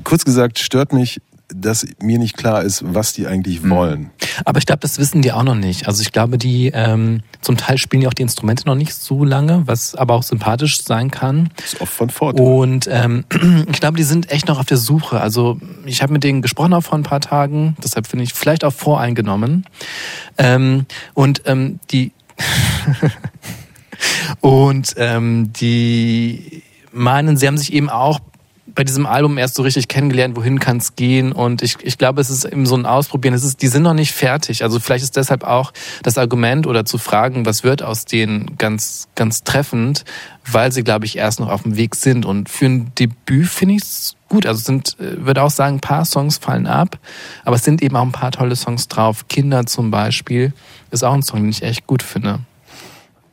kurz gesagt, stört mich, dass mir nicht klar ist, was die eigentlich Mhm. wollen. Aber ich glaube, das wissen die auch noch nicht. Also ich glaube, die ähm, zum Teil spielen die auch die Instrumente noch nicht so lange, was aber auch sympathisch sein kann. Das ist oft von Vorteil. Und ähm, ich glaube, die sind echt noch auf der Suche. Also ich habe mit denen gesprochen auch vor ein paar Tagen, deshalb finde ich vielleicht auch voreingenommen. Ähm, und ähm, die und ähm, die meinen, sie haben sich eben auch bei diesem Album erst so richtig kennengelernt, wohin kann es gehen. Und ich, ich glaube, es ist eben so ein Ausprobieren. Es ist, die sind noch nicht fertig. Also vielleicht ist deshalb auch das Argument oder zu fragen, was wird aus denen ganz, ganz treffend, weil sie, glaube ich, erst noch auf dem Weg sind. Und für ein Debüt finde ich es gut. Also es sind, äh, würde auch sagen, ein paar Songs fallen ab, aber es sind eben auch ein paar tolle Songs drauf. Kinder zum Beispiel ist auch ein Song, den ich echt gut finde.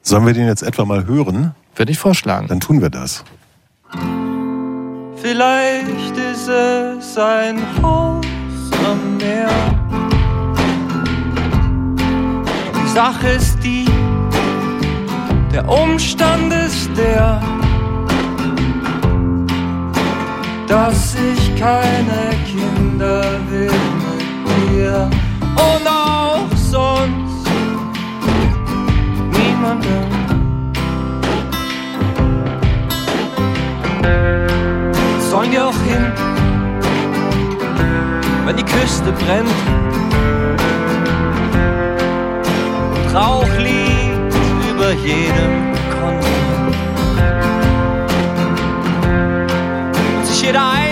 Sollen wir den jetzt etwa mal hören? Würde ich vorschlagen. Dann tun wir das. Vielleicht ist es ein Haus am Meer. Die Sache ist die, der Umstand ist der, dass ich keine Kinder will mit dir und auch sonst niemanden. Wenn die Küste brennt. Und Rauch liegt über jedem Kontinent. Und sich jeder Einzelne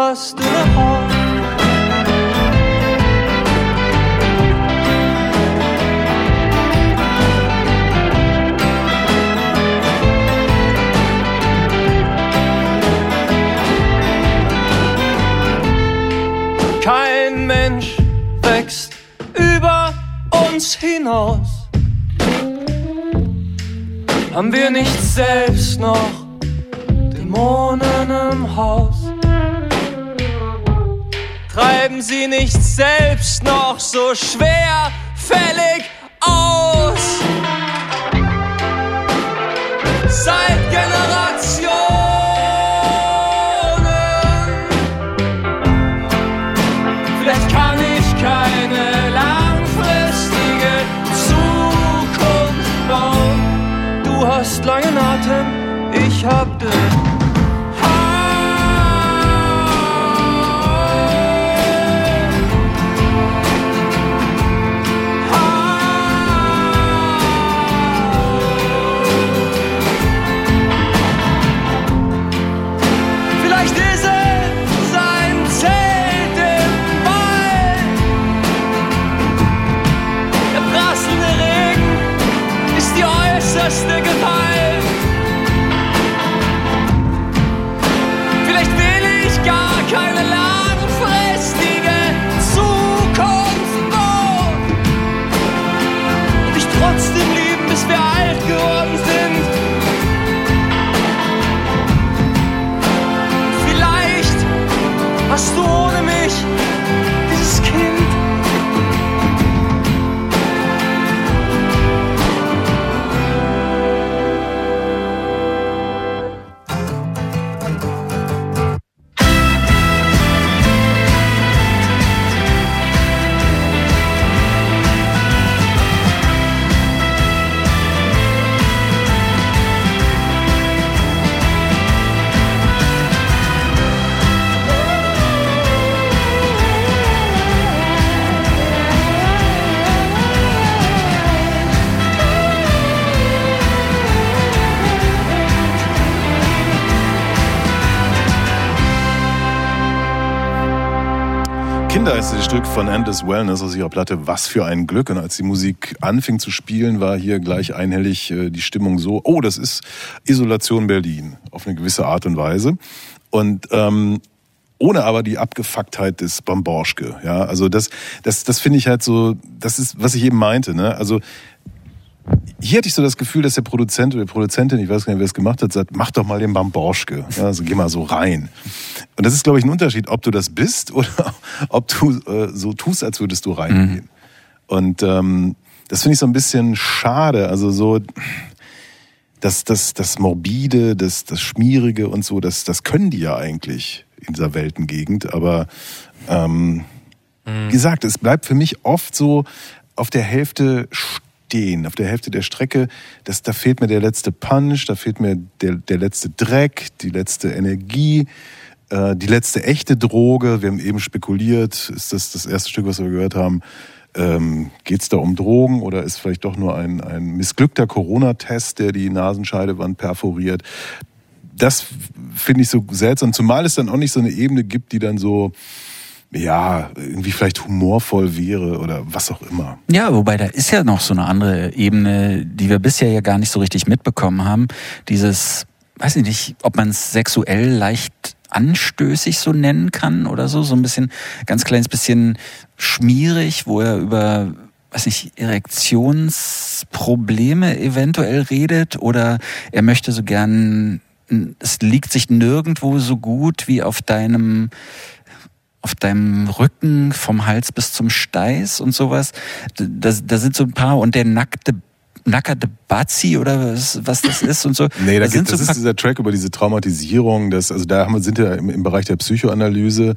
hast dünne Haut. Kein Mensch wächst über uns hinaus. Haben wir nicht selbst noch Dämonen im Haus? Treiben sie nicht selbst noch so schwerfällig aus? Seit Generationen Vielleicht kann ich keine langfristige Zukunft bauen. Du hast langen Atem, ich hab Das Stück von Endless Wellness aus ihrer Platte Was für ein Glück. Und als die Musik anfing zu spielen, war hier gleich einhellig äh, die Stimmung so, oh, das ist Isolation Berlin auf eine gewisse Art und Weise. Und ähm, ohne aber die Abgefucktheit des Bamborschke. Ja, also das, das, das finde ich halt so, das ist, was ich eben meinte. Ne? Also hier hatte ich so das Gefühl, dass der Produzent oder die Produzentin, ich weiß gar nicht, wer es gemacht hat, sagt, mach doch mal den Bamborschke. Also geh mal so rein. Und das ist, glaube ich, ein Unterschied, ob du das bist oder ob du äh, so tust, als würdest du reingehen. Und ähm, das finde ich so ein bisschen schade. Also so das, das, das Morbide, das, das Schmierige und so, das, das können die ja eigentlich in dieser Weltengegend. Aber ähm, wie gesagt, es bleibt für mich oft so auf der Hälfte stehen, auf der Hälfte der Strecke. Das, da fehlt mir der letzte Punch, da fehlt mir der, der letzte Dreck, die letzte Energie, äh, die letzte echte Droge. Wir haben eben spekuliert, ist das das erste Stück, was wir gehört haben. Ähm, Geht es da um Drogen oder ist vielleicht doch nur ein, ein missglückter Corona-Test, der die Nasenscheidewand perforiert? Das finde ich so seltsam, zumal es dann auch nicht so eine Ebene gibt, die dann so, ja, irgendwie vielleicht humorvoll wäre oder was auch immer. Ja, wobei da ist ja noch so eine andere Ebene, die wir bisher ja gar nicht so richtig mitbekommen haben. Dieses, weiß ich nicht, ob man es sexuell leicht anstößig so nennen kann oder so, so ein bisschen, ganz kleines bisschen schmierig, wo er über weiß nicht, Erektionsprobleme eventuell redet oder er möchte so gern, es liegt sich nirgendwo so gut wie auf deinem auf deinem Rücken vom Hals bis zum Steiß und sowas. Da, da sind so ein paar und der nackte nackerte Bazzi oder was, was das ist und so. Nee, da Das gibt, das so ist dieser Track über diese Traumatisierung. Das, also da haben sind wir im, im Bereich der Psychoanalyse.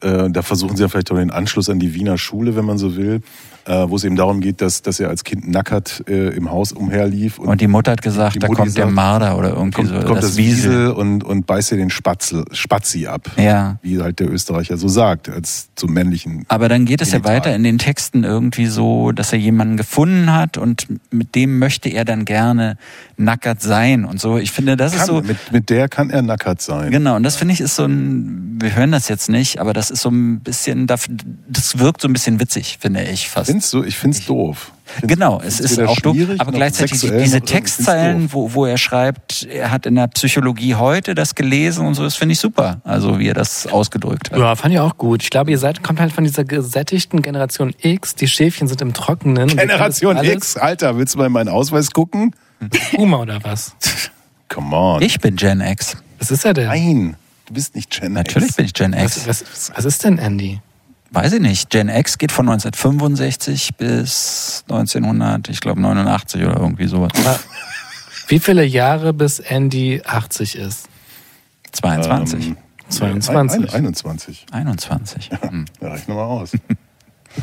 Äh, da versuchen sie ja vielleicht auch den Anschluss an die Wiener Schule, wenn man so will, äh, wo es eben darum geht, dass, dass er als Kind nackert äh, im Haus umherlief. Und die Mutter hat gesagt, da kommt der sagt, Marder oder irgendwie kommt, so. kommt das, Wiesel und, und beißt dir den Spatzel, Spazi ab. Ja. Wie halt der Österreicher so sagt, als zum männlichen. Aber dann geht es ja Genital. weiter in den Texten irgendwie so, dass er jemanden gefunden hat und mit dem möchte er dann gerne nackert sein und so. Ich finde, das ist Kann, so. mit, mit der kann er nackert sein. Genau, und das finde ich ist so ein, wir hören das jetzt nicht, aber das ist so ein bisschen, das wirkt so ein bisschen witzig, finde ich fast. Findest du? Ich find's doof. Genau, es ist auch schwierig aber gleichzeitig diese Textzeilen, wo, wo er schreibt, er hat in der Psychologie heute das gelesen und so, das finde ich super, also wie er das ausgedrückt hat. Ja, fand ich auch gut. Ich glaube, ihr seid, kommt halt von dieser gesättigten Generation X. Die Schäfchen sind im Trockenen. Generation X, Alter, willst du mal in meinen Ausweis gucken? Puma oder was? Come on. Ich bin Gen X. Was ist er denn? Nein, du bist nicht Gen Natürlich X. bin ich Gen X. Was, was, was ist denn Andy? Weiß ich nicht. Gen X geht von 1965 bis 1900, ich glaube 89 oder irgendwie sowas. Aber Wie viele Jahre bis Andy 80 ist? 22, Ähm, 22. Ein, ein, 21. 21. Hm. Ja, rechne mal aus.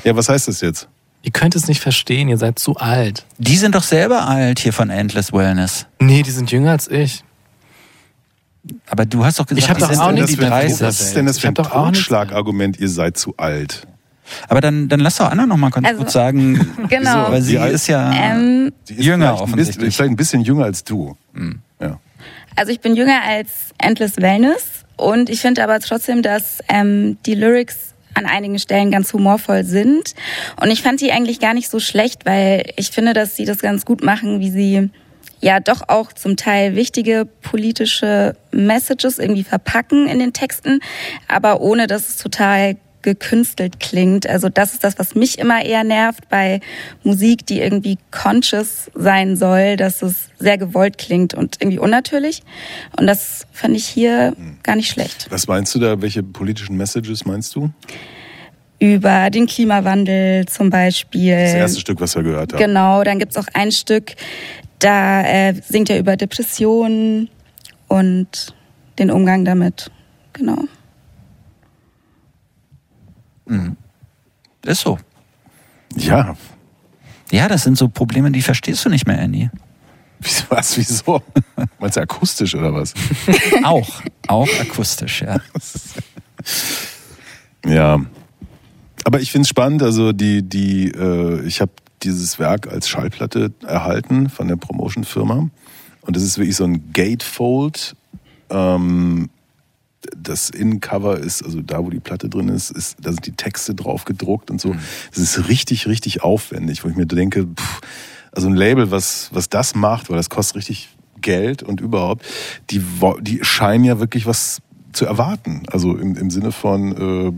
ja, was heißt das jetzt? Ihr könnt es nicht verstehen, ihr seid zu alt. Die sind doch selber alt hier von Endless Wellness. Nee, die sind jünger als ich. Aber du hast doch gesagt, Ich hab die doch auch nicht die für ein 30. Was ist denn das Ich für ein Totschlagargument, ihr seid zu alt? Aber dann, dann lass doch Anna noch mal ganz Also- kurz sagen, Genau. weil sie alt? ist ja Ähm, Sie ist Jünger vielleicht ein bisschen, offensichtlich. vielleicht ein bisschen jünger als du. Hm. Ja. Also ich bin jünger als Endless Wellness und ich finde aber trotzdem, dass ähm, die Lyrics an einigen Stellen ganz humorvoll sind. Und ich fand die eigentlich gar nicht so schlecht, weil ich finde, dass sie das ganz gut machen, wie sie ja doch auch zum Teil wichtige politische Messages irgendwie verpacken in den Texten, aber ohne dass es total gekünstelt klingt. Also das ist das, was mich immer eher nervt bei Musik, die irgendwie conscious sein soll, dass es sehr gewollt klingt und irgendwie unnatürlich. Und das fand ich hier gar nicht schlecht. Was meinst du da? Welche politischen Messages meinst du? Über den Klimawandel zum Beispiel. Das erste Stück, was wir gehört haben. Genau, dann gibt's auch ein Stück, da äh, singt er über Depressionen und den Umgang damit. Genau. ist so. Ja. Ja, das sind so Probleme, die verstehst du nicht mehr, Andy. Wieso- Was? Wieso? Meinst du akustisch oder was? Auch, auch akustisch, ja. Ja. Aber ich finde es spannend, also die, die, äh, ich habe dieses Werk als Schallplatte erhalten von der Promotion-Firma. Und das ist wirklich so ein Gatefold. Ähm, das Innencover ist, also da, wo die Platte drin ist, ist da sind die Texte drauf gedruckt und so. Das ist richtig, richtig aufwendig, wo ich mir denke, pff, also ein Label, was, was das macht, weil das kostet richtig Geld und überhaupt, die, die scheinen ja wirklich was zu erwarten. Also im, im Sinne von, äh,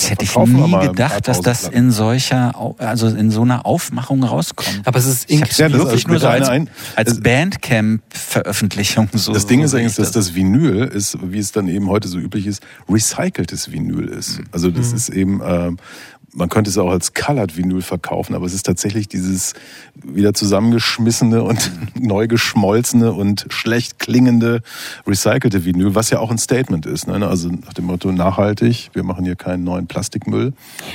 Das hätte ich nie gedacht, dass das in solcher, also in so einer Aufmachung rauskommt. Aber es ist Ich Ja, wirklich ist nur so als, Ein- als Bandcamp-Veröffentlichung so. Das Ding so ist eigentlich, ich dass das Vinyl ist, wie es dann eben heute so üblich ist, recyceltes Vinyl ist. Also das ist eben, ähm, man könnte es auch als Colored Vinyl verkaufen, aber es ist tatsächlich dieses wieder zusammengeschmissene und neu geschmolzene und schlecht klingende recycelte Vinyl, was ja auch ein Statement ist. Ne? Also nach dem Motto nachhaltig, wir machen hier keinen neuen Plastikmüll.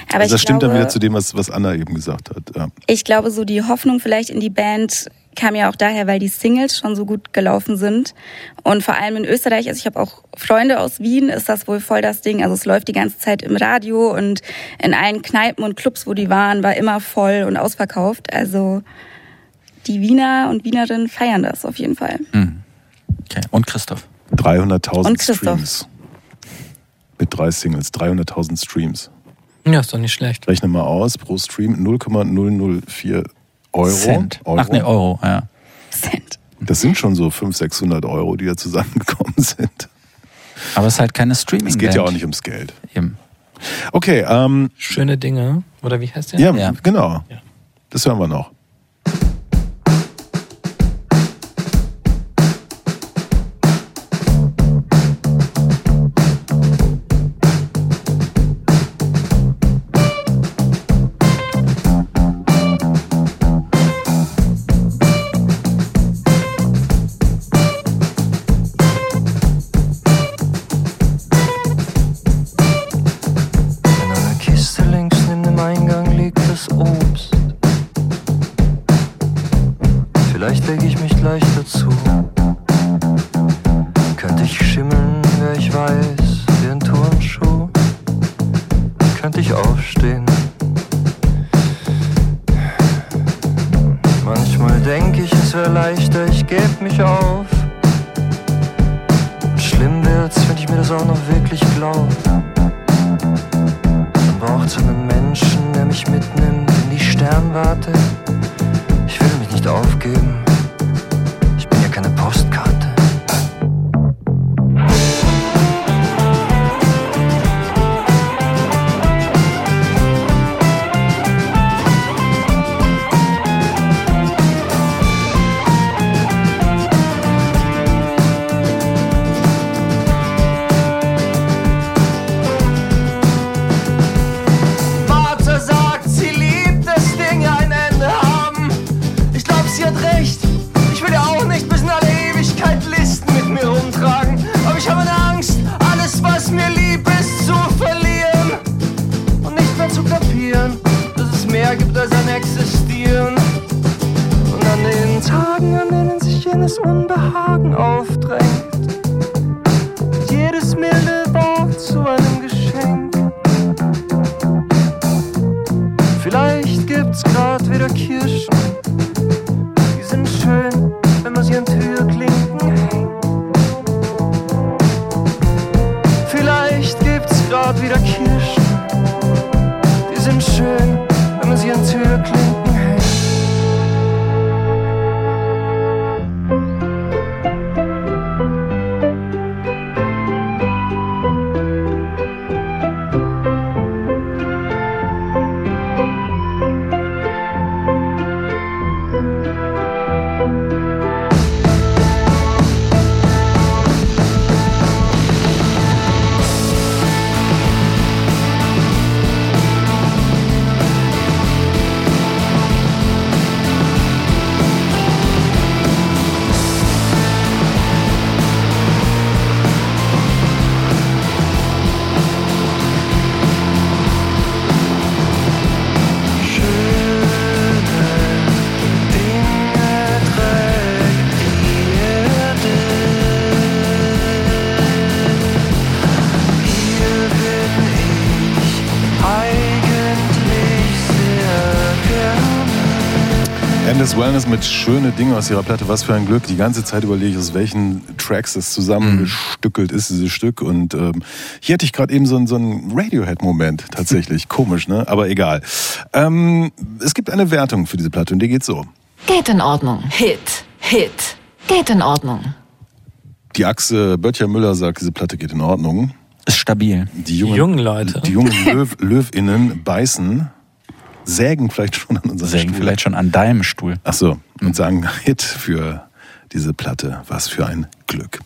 Aber also das stimmt dann glaube- wieder zu dem, was, was Anna eben gesagt hat. Ja. Ich glaube, so die Hoffnung vielleicht in die Band kam ja auch daher, weil die Singles schon so gut gelaufen sind. Und vor allem in Österreich, also ich habe auch Freunde aus Wien, ist das wohl voll das Ding. Also es läuft die ganze Zeit im Radio und in allen Kneipen und Clubs, wo die waren, war immer voll und ausverkauft. Also die Wiener und Wienerinnen feiern das auf jeden Fall. Okay. Und Christoph. 300.000 Und Christoph. Streams. Mit drei Singles, 300.000 Streams. Ja, ist doch nicht schlecht. Rechne mal aus, pro Stream 0,004 Euro. Cent. Euro. Ach nee, Euro, ja. Cent. Das sind schon so 500, 600 Euro, die da zusammengekommen sind. Aber es ist halt keine streaming Es geht ja auch nicht ums Geld. Eben. Okay, ähm, Schöne Dinge. Oder wie heißt der? ja, Ja. genau. Ja. Das hören wir noch. Endless Wellness mit schöne Dinge aus ihrer Platte. Was für ein Glück. Die ganze Zeit überlege ich, aus welchen Tracks das zusammengestückelt ist, dieses Stück. Und ähm, hier hatte ich gerade eben so, einen- so einen Radiohead-Moment tatsächlich. Komisch, ne? Aber egal. Ähm, es gibt eine Wertung für diese Platte und die geht so. Geht in Ordnung. Hit. Hit. Geht in Ordnung. Die Achse Böttcher-Müller sagt, diese Platte geht in Ordnung. Ist stabil. Die jungen, Jungen Leute. Die jungen Löw, Löwinnen beißen, sägen vielleicht schon an unserem Sägen Stuhl. vielleicht schon an deinem Stuhl. Ach so, und sagen Hit für diese Platte. Was für ein Glück.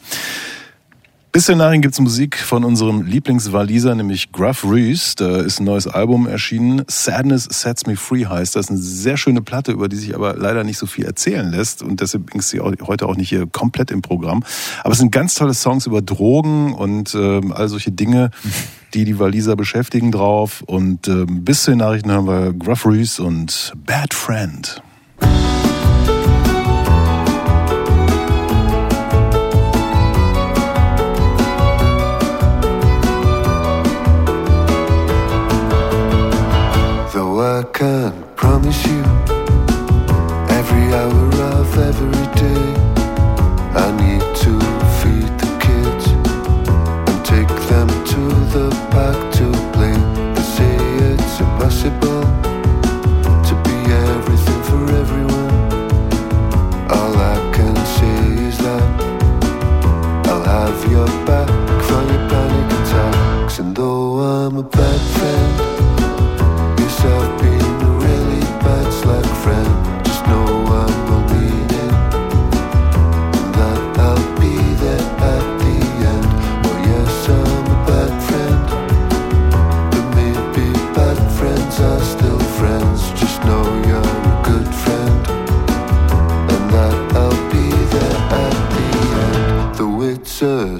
Bisschen nachher gibt's Musik von unserem Lieblingswaliser, nämlich Gruff Reese. Da ist ein neues Album erschienen. Sadness Sets Me Free heißt das. Eine sehr schöne Platte, über die sich aber leider nicht so viel erzählen lässt. Und deshalb ist sie auch, heute auch nicht hier komplett im Programm. Aber es sind ganz tolle Songs über Drogen und ähm, all solche Dinge, die die Waliser beschäftigen drauf. Und ähm, bis zu den Nachrichten hören wir Gruff Reese und Bad Friend. I can't promise you every hour of every day, Though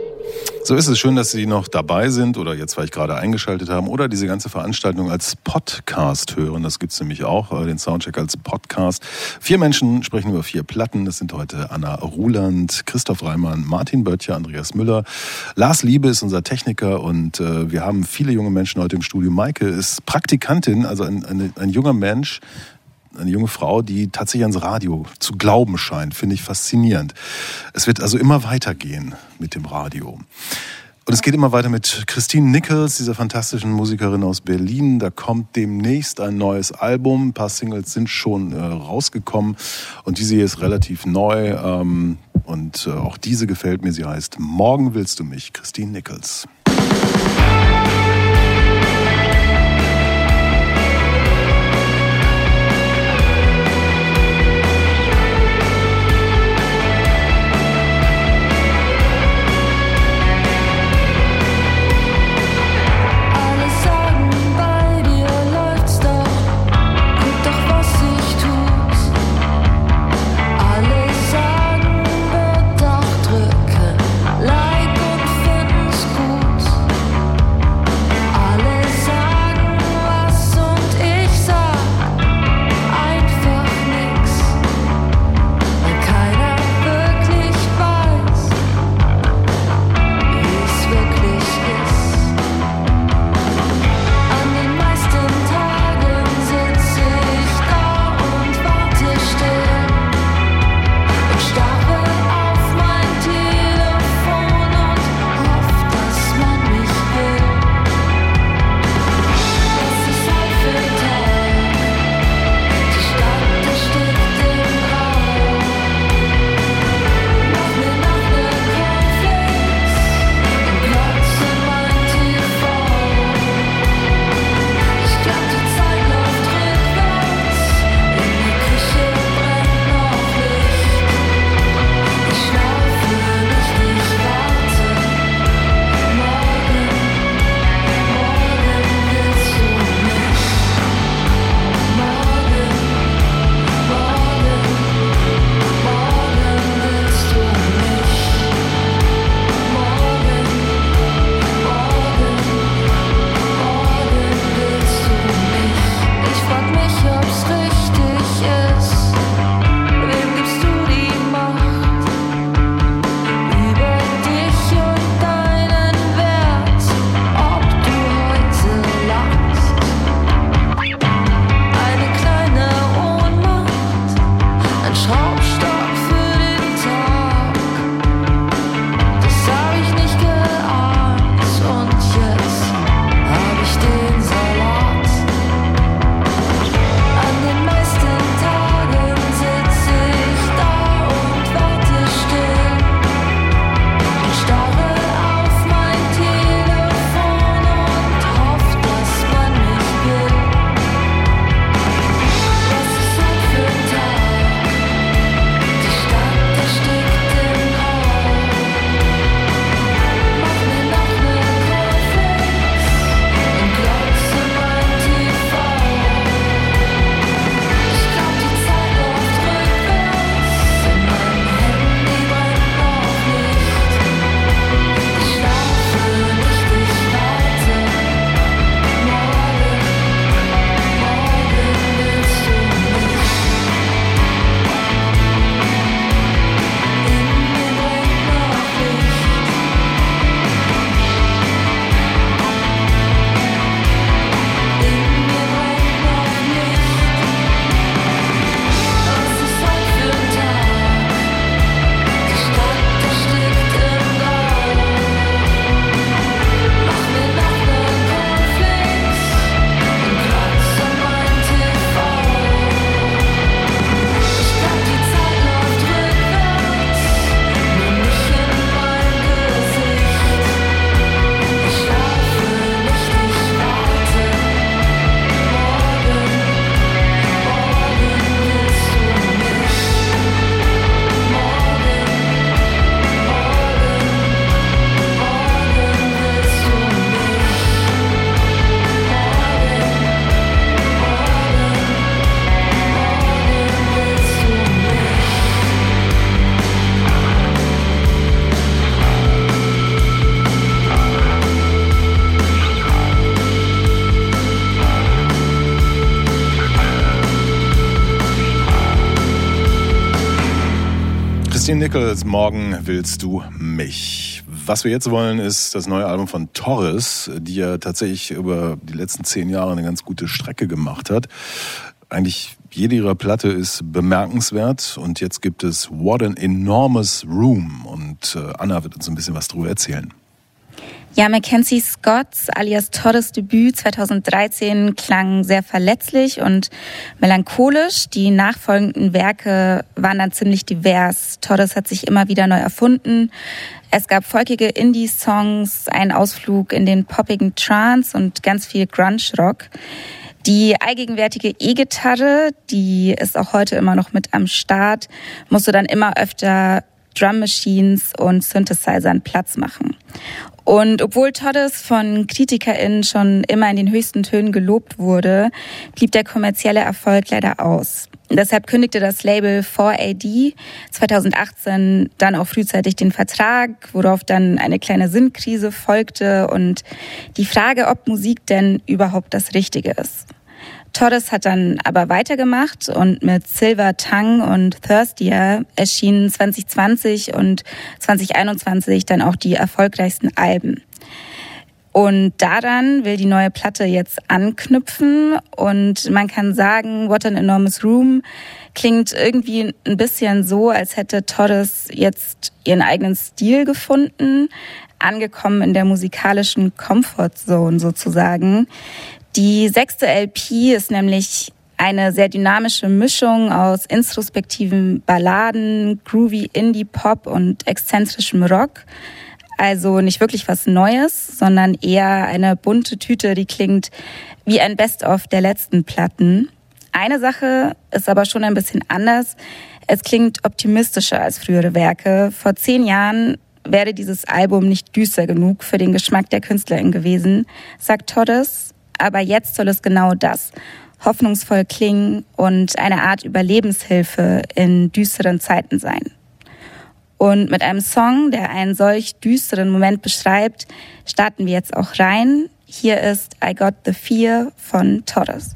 So ist es schön, dass Sie noch dabei sind oder jetzt vielleicht gerade eingeschaltet haben oder diese ganze Veranstaltung als Podcast hören. Das gibt's nämlich auch, äh, den Soundcheck als Podcast. Vier Menschen sprechen über vier Platten. Das sind heute Anna Ruland, Christoph Reimann, Martin Böttcher, Andreas Müller. Lars Liebe ist unser Techniker und äh, wir haben viele junge Menschen heute im Studio. Maike ist Praktikantin, also ein, ein, ein junger Mensch, eine junge Frau, die tatsächlich ans Radio zu glauben scheint, finde ich faszinierend. Es wird also immer weitergehen mit dem Radio. Und es geht immer weiter mit Christine Nichols, dieser fantastischen Musikerin aus Berlin. Da kommt demnächst ein neues Album. Ein paar Singles sind schon äh, rausgekommen und diese hier ist relativ neu. Ähm, und äh, auch diese gefällt mir. Sie heißt Morgen willst du mich, Christine Nichols. Nichols, morgen willst du mich. Was wir jetzt wollen, ist das neue Album von Torres, die ja tatsächlich über die letzten zehn Jahre eine ganz gute Strecke gemacht hat. Eigentlich jede ihrer Platte ist bemerkenswert und jetzt gibt es What an Enormous Room und äh, Anna wird uns ein bisschen was drüber erzählen. Ja, Mackenzie Scotts alias Torres Debüt 2013 klang sehr verletzlich und melancholisch. Die nachfolgenden Werke waren dann ziemlich divers. Torres hat sich immer wieder neu erfunden. Es gab folgige Indie-Songs, einen Ausflug in den poppigen Trance und ganz viel Grunge-Rock. Die allgegenwärtige E-Gitarre, die ist auch heute immer noch mit am Start, musste dann immer öfter Drum Machines und Synthesizern Platz machen. Und obwohl Torres von KritikerInnen schon immer in den höchsten Tönen gelobt wurde, blieb der kommerzielle Erfolg leider aus. Deshalb kündigte das Label 4AD 2018 dann auch frühzeitig den Vertrag, worauf dann eine kleine Sinnkrise folgte und die Frage, ob Musik denn überhaupt das Richtige ist. Torres hat dann aber weitergemacht und mit Silver Tongue und Thirstier erschienen 2020 und 2021 dann auch die erfolgreichsten Alben. Und daran will die neue Platte jetzt anknüpfen und man kann sagen, What an Enormous Room klingt irgendwie ein bisschen so, als hätte Torres jetzt ihren eigenen Stil gefunden, angekommen in der musikalischen Comfortzone sozusagen. Die sechste LP ist nämlich eine sehr dynamische Mischung aus introspektiven Balladen, groovy Indie-Pop und exzentrischem Rock. Also nicht wirklich was Neues, sondern eher eine bunte Tüte, die klingt wie ein Best-of der letzten Platten. Eine Sache ist aber schon ein bisschen anders. Es klingt optimistischer als frühere Werke. Vor zehn Jahren wäre dieses Album nicht düster genug für den Geschmack der Künstlerin gewesen, sagt Torres. Aber jetzt soll es genau das hoffnungsvoll klingen und eine Art Überlebenshilfe in düsteren Zeiten sein. Und mit einem Song, der einen solch düsteren Moment beschreibt, starten wir jetzt auch rein. Hier ist I Got the Fear von Torres.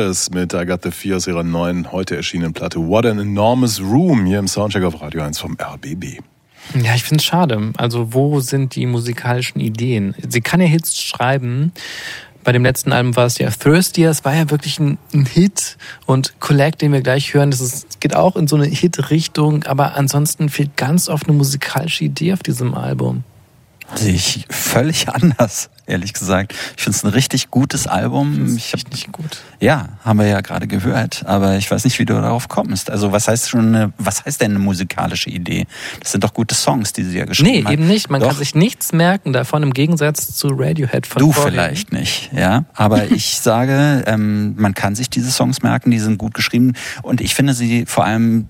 Torres mit I Got the Fear aus ihrer neuen, heute erschienenen Platte What an Enormous Room hier im Soundcheck auf Radio 1 vom RBB. Ja, ich finde es schade. Also, wo sind die musikalischen Ideen? Sie kann ja Hits schreiben. Bei dem letzten Album war es ja Thirsty, es war ja wirklich ein, ein Hit. Und Collect, den wir gleich hören, das ist, geht auch in so eine Hit-Richtung. Aber ansonsten fehlt ganz oft eine musikalische Idee auf diesem Album. Sehe ich völlig anders, ehrlich gesagt. Ich finde es ein richtig gutes Album. Ich hab, nicht gut. Ja, haben wir ja gerade gehört, aber ich weiß nicht, wie du darauf kommst. Also was heißt schon, eine, was heißt denn eine musikalische Idee? Das sind doch gute Songs, die sie ja geschrieben Nee, hat. eben nicht. Man Doch. kann sich nichts merken davon im Gegensatz zu Radiohead von Du vorhin. vielleicht nicht, ja. Aber ich sage, ähm, man kann sich diese Songs merken, die sind gut geschrieben und ich finde sie vor allem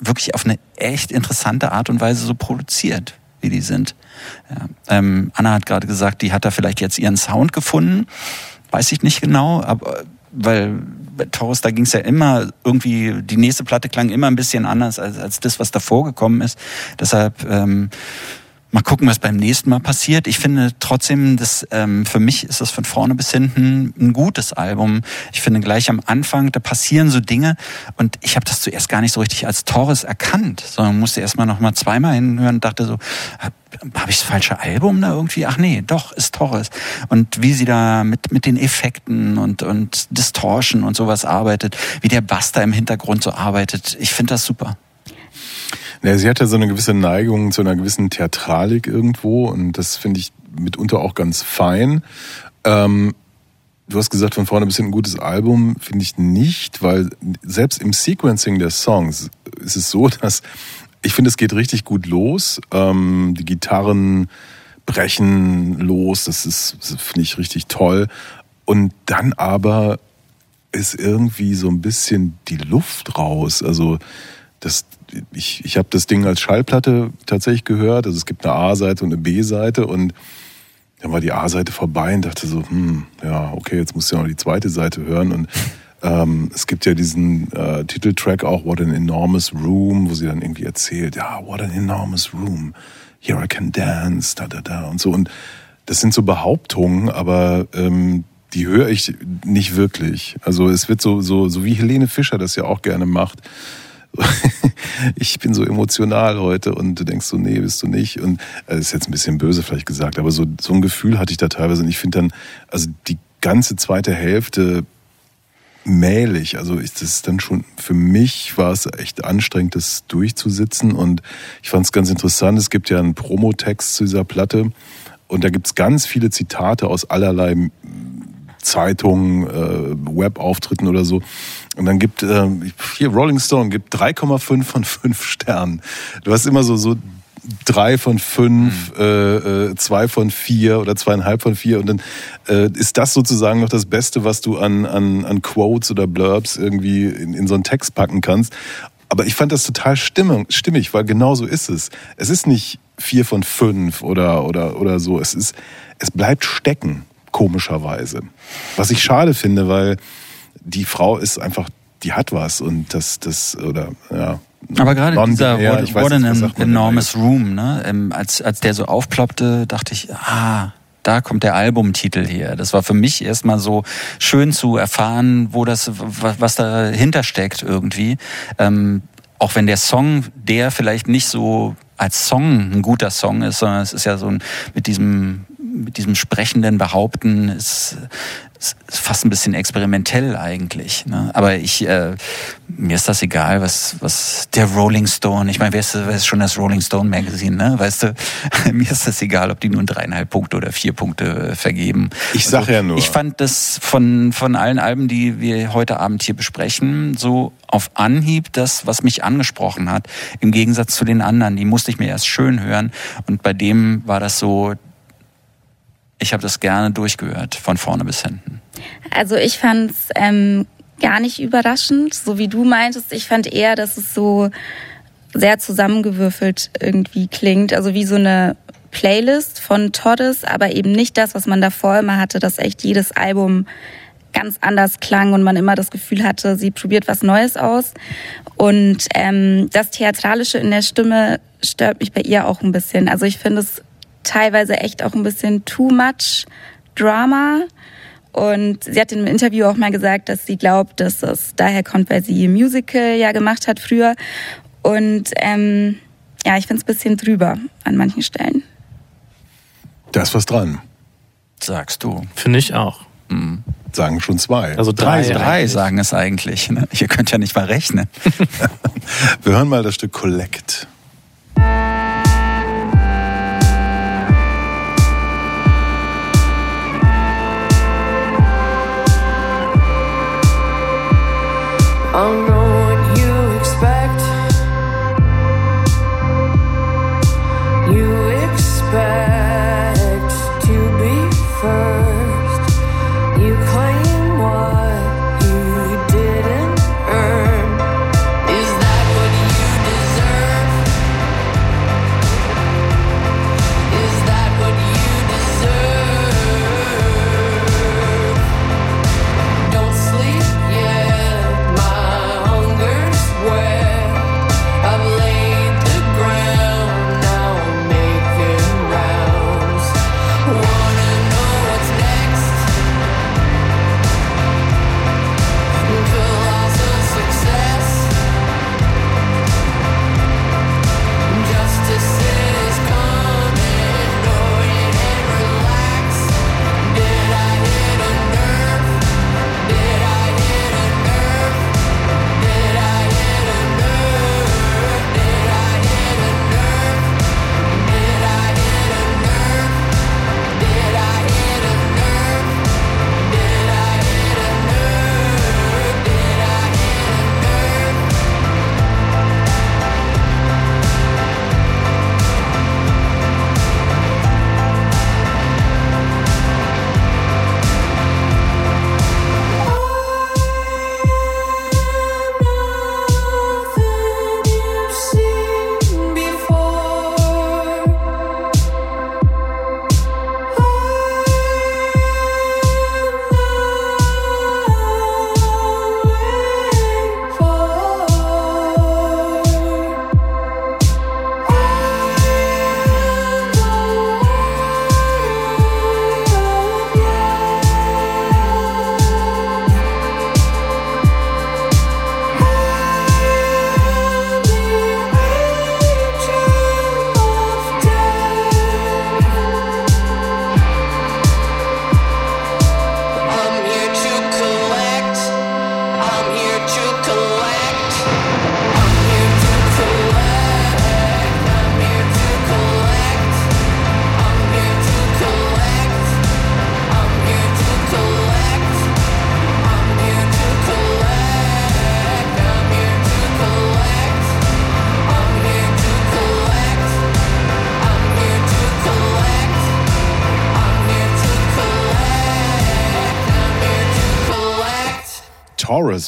wirklich auf eine echt interessante Art und Weise so produziert, wie die sind. Ja. Ähm, Anna hat gerade gesagt, die hat da vielleicht jetzt ihren Sound gefunden. Weiß ich nicht genau, aber weil bei Taurus, da ging es ja immer irgendwie, die nächste Platte klang immer ein bisschen anders als, als das, was davor gekommen ist. Deshalb ähm, Mal gucken, was beim nächsten Mal passiert. Ich finde trotzdem, dass ähm, für mich ist das von vorne bis hinten ein gutes Album. Ich finde gleich am Anfang, da passieren so Dinge und ich habe das zuerst gar nicht so richtig als Torres erkannt, sondern musste erst mal noch mal zweimal hinhören und dachte so, habe hab ich das falsche Album da irgendwie? Ach nee, doch, ist Torres. Und wie sie da mit, mit den Effekten und, und Distortion und sowas arbeitet, wie der Bass da im Hintergrund so arbeitet, ich finde das super. Ja, sie hat ja so eine gewisse Neigung zu einer gewissen Theatralik irgendwo und das finde ich mitunter auch ganz fein. Ähm, du hast gesagt, von vorne bis hinten ein gutes Album, finde ich nicht, weil selbst im Sequencing der Songs ist es so, dass ich finde, es geht richtig gut los. Ähm, die Gitarren brechen los, das ist, finde ich richtig toll. Und dann aber ist irgendwie so ein bisschen die Luft raus. Also das, ich, ich habe das Ding als Schallplatte tatsächlich gehört. Also es gibt eine A-Seite und eine B-Seite und dann war die A-Seite vorbei und dachte so, hm, ja, okay, jetzt musst du ja noch die zweite Seite hören. Und ähm, es gibt ja diesen äh, Titeltrack auch, What an Enormous Room, wo sie dann irgendwie erzählt, ja, what an enormous room, here I can dance, da, da, da und so. Und das sind so Behauptungen, aber ähm, die höre ich nicht wirklich. Also es wird so, so, so wie Helene Fischer das ja auch gerne macht. ich bin so emotional heute und du denkst so, nee, bist du nicht. Und äh, das ist jetzt ein bisschen böse vielleicht gesagt, aber so, so ein Gefühl hatte ich da teilweise. Und ich finde dann, also die ganze zweite Hälfte mählich. Also ich, das ist dann schon, für mich war es echt anstrengend, das durchzusitzen. Und ich fand es ganz interessant. Es gibt ja einen Promotext zu dieser Platte. Und da gibt's ganz viele Zitate aus allerlei Zeitungen, äh, Webauftritten oder so. Und dann gibt äh, hier Rolling Stone gibt 3,5 von 5 Sternen. Du hast immer so so drei von fünf, Mhm. äh, äh, zwei von vier oder zweieinhalb von vier und dann äh, ist das sozusagen noch das Beste, was du an, an, an Quotes oder Blurbs irgendwie in, in so einen Text packen kannst. Aber ich fand das total stimmig, stimmig, weil genau so ist es. Es ist nicht vier von fünf oder, oder, oder so. Es ist, es bleibt stecken, komischerweise. Was ich schade finde, weil die Frau ist einfach, die hat was und das, das, oder, ja. Aber gerade dieser sagt man denn Enormous Room, ne? Ähm, als, als der so aufploppte, dachte ich, ah, da kommt der Albumtitel her. Das war für mich erstmal so schön zu erfahren, wo das, was, was dahinter steckt irgendwie. Ähm, auch wenn der Song, der vielleicht nicht so als Song ein guter Song ist, sondern es ist ja so ein, mit diesem, mit diesem sprechenden Behaupten ist fast ein bisschen experimentell eigentlich. Ne? Aber ich, äh, mir ist das egal, was, was der Rolling Stone, ich meine, wer ist, wer ist schon das Rolling Stone Magazine, ne? Weißt du, mir ist das egal, ob die nun dreieinhalb Punkte oder vier Punkte äh, vergeben. Ich sag ja nur. Ich fand das von, von allen Alben, die wir heute Abend hier besprechen, so auf Anhieb das, was mich angesprochen hat, im Gegensatz zu den anderen. Die musste ich mir erst schön hören. Und bei dem war das so, ich habe das gerne durchgehört, von vorne bis hinten. Also ich fand es ähm, gar nicht überraschend, so wie du meintest. Ich fand eher, dass es so sehr zusammengewürfelt irgendwie klingt. Also wie so eine Playlist von Toddes, aber eben nicht das, was man davor immer hatte, dass echt jedes Album ganz anders klang und man immer das Gefühl hatte, sie probiert was Neues aus. Und ähm, das Theatralische in der Stimme stört mich bei ihr auch ein bisschen. Also ich finde es teilweise echt auch ein bisschen too much Drama. Und sie hat in einem Interview auch mal gesagt, dass sie glaubt, dass es daher kommt, weil sie Musical ja gemacht hat früher. Und ähm, ja, ich finde es ein bisschen drüber an manchen Stellen. Da ist was dran. Sagst du. Finde ich auch. Sagen schon zwei. Also drei, Drei, drei sagen es eigentlich. Ne? Ihr könnt ja nicht mal rechnen. Wir hören mal das Stück Collect. Expect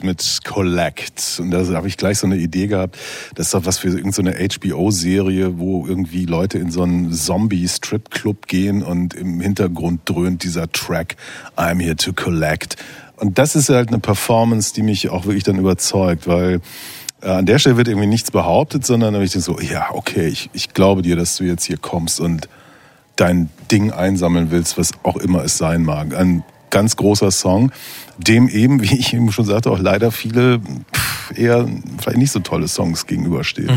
Mit Collect. Und da habe ich gleich so eine Idee gehabt. Das ist doch was für irgendeine HBO-Serie, wo irgendwie Leute in so einen Zombie-Strip-Club gehen und im Hintergrund dröhnt dieser Track I'm here to collect. Und das ist halt eine Performance, die mich auch wirklich dann überzeugt, weil äh, an der Stelle wird irgendwie nichts behauptet, sondern da ich so, ja, okay, ich, ich glaube dir, dass du jetzt hier kommst und dein Ding einsammeln willst, was auch immer es sein mag. Ein ganz großer Song, dem eben, wie ich eben schon sagte, auch leider viele pff, eher vielleicht nicht so tolle Songs gegenüberstehen.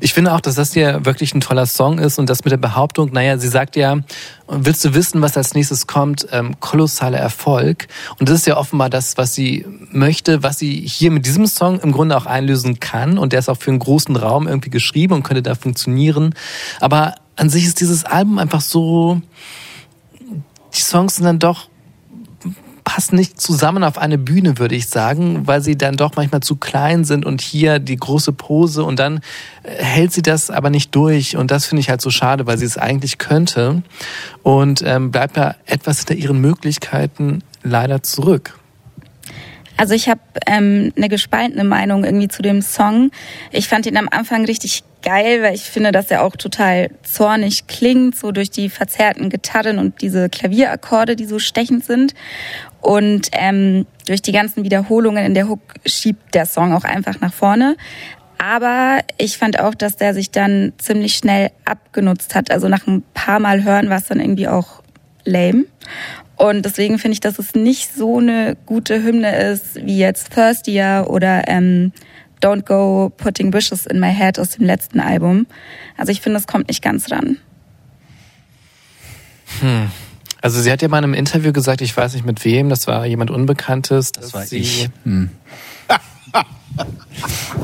Ich finde auch, dass das hier wirklich ein toller Song ist und das mit der Behauptung, naja, sie sagt ja, willst du wissen, was als nächstes kommt? Ähm, kolossaler Erfolg. Und das ist ja offenbar das, was sie möchte, was sie hier mit diesem Song im Grunde auch einlösen kann. Und der ist auch für einen großen Raum irgendwie geschrieben und könnte da funktionieren. Aber an sich ist dieses Album einfach so, die Songs sind dann doch passen nicht zusammen auf eine Bühne, würde ich sagen, weil sie dann doch manchmal zu klein sind und hier die große Pose und dann äh, hält sie das aber nicht durch und das finde ich halt so schade, weil sie es eigentlich könnte und ähm, bleibt ja etwas hinter ihren Möglichkeiten leider zurück. Also ich habe ähm, eine gespaltene Meinung irgendwie zu dem Song. Ich fand ihn am Anfang richtig geil, weil ich finde, dass er auch total zornig klingt, so durch die verzerrten Gitarren und diese Klavierakkorde, die so stechend sind. Und ähm, durch die ganzen Wiederholungen in der Hook schiebt der Song auch einfach nach vorne. Aber ich fand auch, dass der sich dann ziemlich schnell abgenutzt hat. Also nach ein paar Mal hören war es dann irgendwie auch lame. Und deswegen finde ich, dass es nicht so eine gute Hymne ist wie jetzt Thirstier oder ähm, Don't Go Putting Wishes in My Head aus dem letzten Album. Also ich finde, es kommt nicht ganz ran. Hm. Also sie hat ja mal in einem Interview gesagt, ich weiß nicht mit wem, das war jemand Unbekanntes. Das war sie, ich. Hm.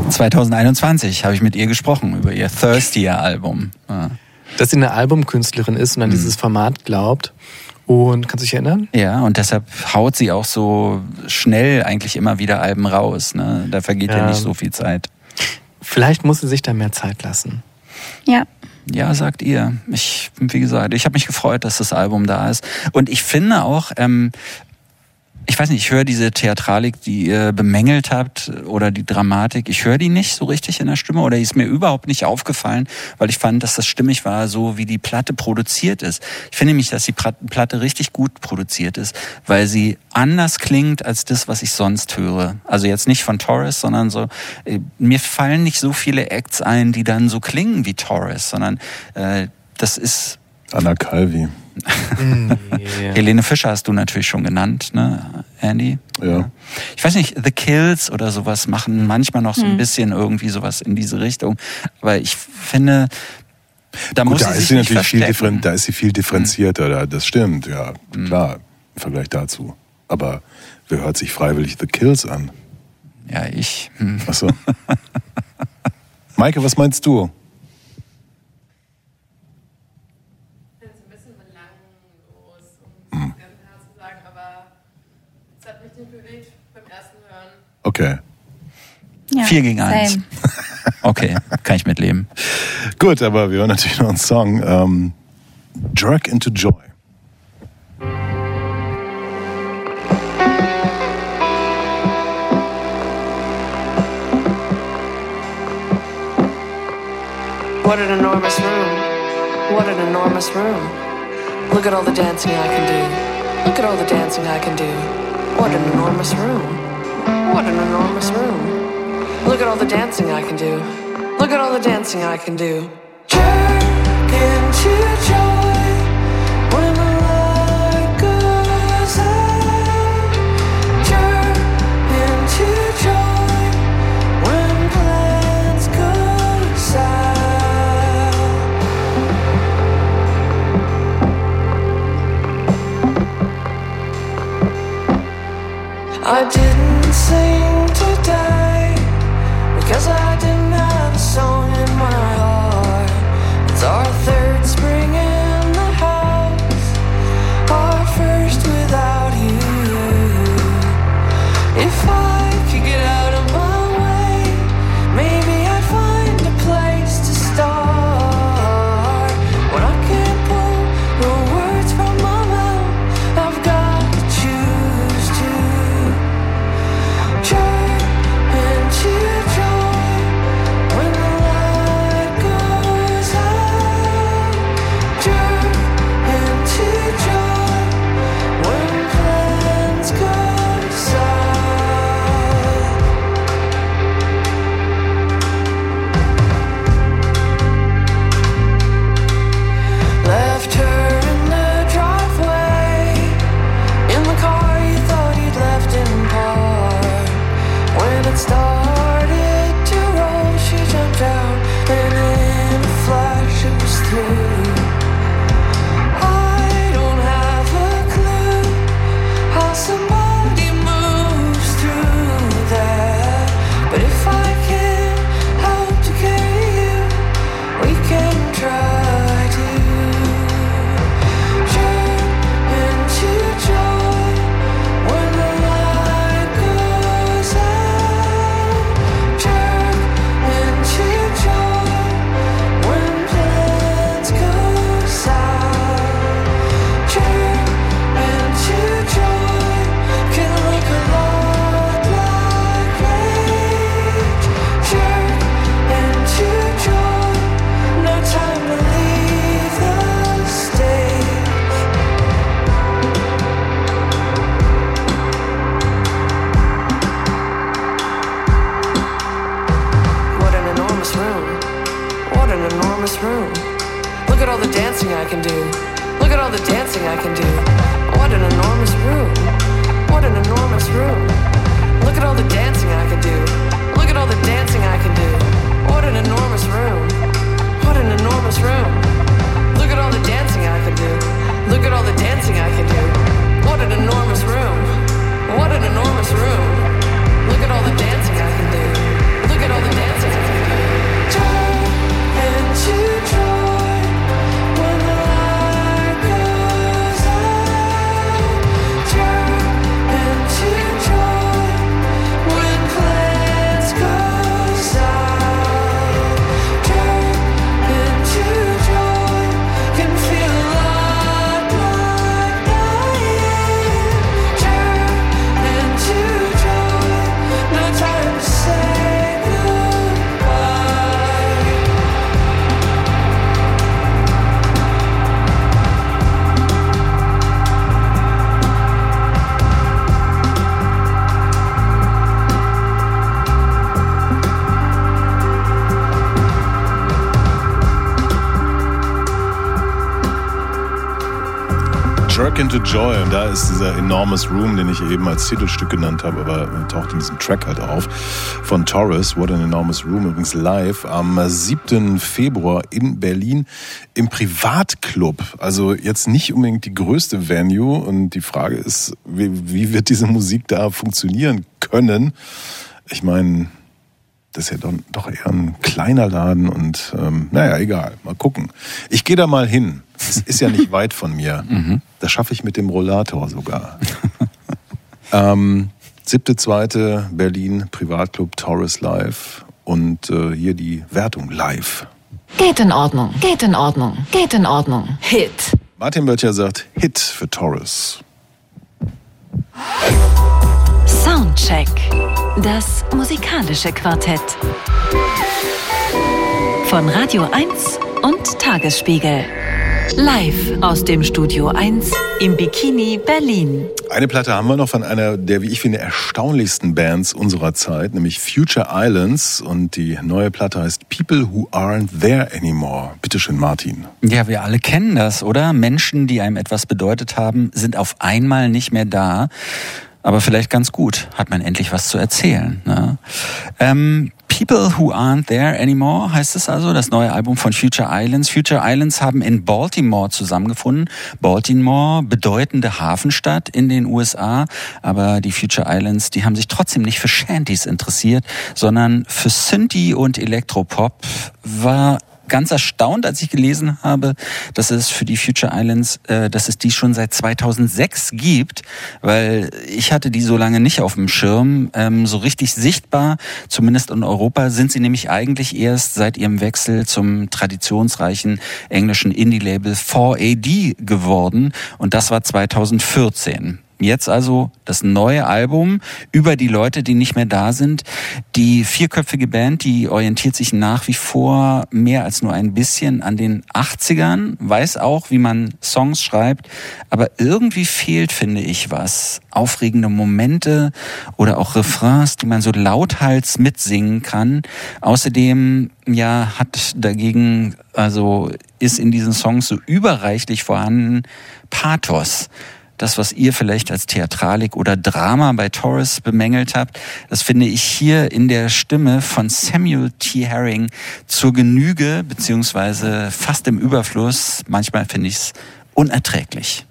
2021 habe ich mit ihr gesprochen über ihr Thirstier-Album. Ja. Dass sie eine Albumkünstlerin ist und an dieses Format glaubt. Und kannst du dich erinnern? ja, und deshalb haut sie auch so schnell eigentlich immer wieder Alben raus. Ne? Da vergeht ja. Ja. nicht so viel Zeit. Vielleicht muss sie sich da mehr Zeit lassen. Ja. Ja, sagt ihr. Ich, wie gesagt, ich habe mich gefreut, dass das Album da ist. Und ich finde auch, ähm, ich weiß nicht, ich höre diese Theatralik, die ihr bemängelt habt, oder die Dramatik, ich höre die nicht so richtig in der Stimme oder die ist mir überhaupt nicht aufgefallen, weil ich fand, dass das stimmig war, so wie die Platte produziert ist. Ich finde nämlich, dass die Platte richtig gut produziert ist, weil sie anders klingt als das, was ich sonst höre. Also jetzt nicht von Torres, sondern so, äh, mir fallen nicht so viele Acts ein, die dann so klingen wie Torres, sondern äh, das ist Anna Calvi. Helene Fischer hast du natürlich schon genannt, ne, Andy? Ja. Ich weiß nicht, The Kills oder sowas machen manchmal noch so ein Hm. bisschen irgendwie sowas in diese Richtung. Aber ich finde, da Gut, muss da sie ist sich sie nicht natürlich viel, differen, verstecken. da ist sie viel differenzierter, da, das stimmt, ja, klar, im Vergleich dazu. Aber wer hört sich freiwillig The Kills an? Ja, ich. Hm. Achso. Maike, was meinst du? finde es ein bisschen belanglos, um es ganz klar zu sagen, aber es hat mich nicht bewegt beim ersten Hören. Okay. ja. Vier gegen eins. Same. Okay, kann ich mitleben. Gut, aber wir hören natürlich noch einen Song. Ähm, Jerk into Joy. What an enormous room. What an enormous room. Look at all the dancing I can do. Look at all the dancing I can do. What an enormous room. What an enormous room. Look at all the dancing I can do. Look at all the dancing I can do. Jerk into joy when the light goes out. Jerk into joy when plans go south. I didn't Into Joy und da ist dieser Enormous Room, den ich eben als Titelstück genannt habe, aber taucht in diesem Track halt auf, von Torres, What an Enormous Room, übrigens live am 7. Februar in Berlin im Privatclub. Also jetzt nicht unbedingt die größte Venue und die Frage ist, wie, wie wird diese Musik da funktionieren können? Ich meine, das ist ja doch, doch eher ein kleiner Laden und ähm, naja, egal, mal gucken. Ich gehe da mal hin. Es ist ja nicht weit von mir. Das schaffe ich mit dem Rollator sogar. ähm, siebte, zweite Berlin Privatclub Taurus Live und äh, hier die Wertung live. Geht in Ordnung. Geht in Ordnung. Geht in Ordnung. Hit. Martin Böttcher sagt Hit für Taurus. Soundcheck. Das musikalische Quartett. Von Radio 1 und Tagesspiegel. Live aus dem Studio 1 im Bikini Berlin. Eine Platte haben wir noch von einer der, wie ich finde, erstaunlichsten Bands unserer Zeit, nämlich Future Islands. Und die neue Platte heißt People Who Aren't There Anymore. Bitteschön, Martin. Ja, wir alle kennen das, oder? Menschen, die einem etwas bedeutet haben, sind auf einmal nicht mehr da. Aber vielleicht ganz gut, hat man endlich was zu erzählen. Ne? Ähm, People Who Aren't There Anymore heißt es also, das neue Album von Future Islands. Future Islands haben in Baltimore zusammengefunden. Baltimore, bedeutende Hafenstadt in den USA. Aber die Future Islands, die haben sich trotzdem nicht für Shanties interessiert, sondern für Synthie und Elektropop. War ganz erstaunt, als ich gelesen habe, dass es für die Future Islands, äh, dass es die schon seit 2006 gibt, weil ich hatte die so lange nicht auf dem Schirm. Ähm, so richtig sichtbar, zumindest in Europa, sind sie nämlich eigentlich erst seit ihrem Wechsel zum traditionsreichen englischen Indie-Label 4AD geworden und das war 2014. Jetzt also das neue Album über die Leute, die nicht mehr da sind. Die vierköpfige Band, die orientiert sich nach wie vor mehr als nur ein bisschen an den 80ern, weiß auch, wie man Songs schreibt, aber irgendwie fehlt, finde ich, was. Aufregende Momente oder auch Refrains, die man so lauthals mitsingen kann. Außerdem, ja, hat dagegen, also ist in diesen Songs so überreichlich vorhanden Pathos das, was ihr vielleicht als Theatralik oder Drama bei Torres bemängelt habt, das finde ich hier in der Stimme von Samuel T. Herring zur Genüge, beziehungsweise fast im Überfluss. Manchmal finde ich es unerträglich.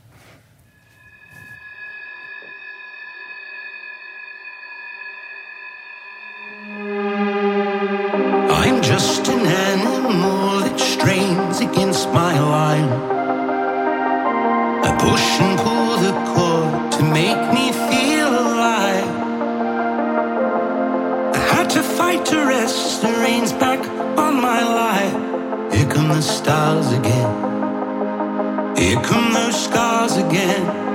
The stars again. Here come those scars again.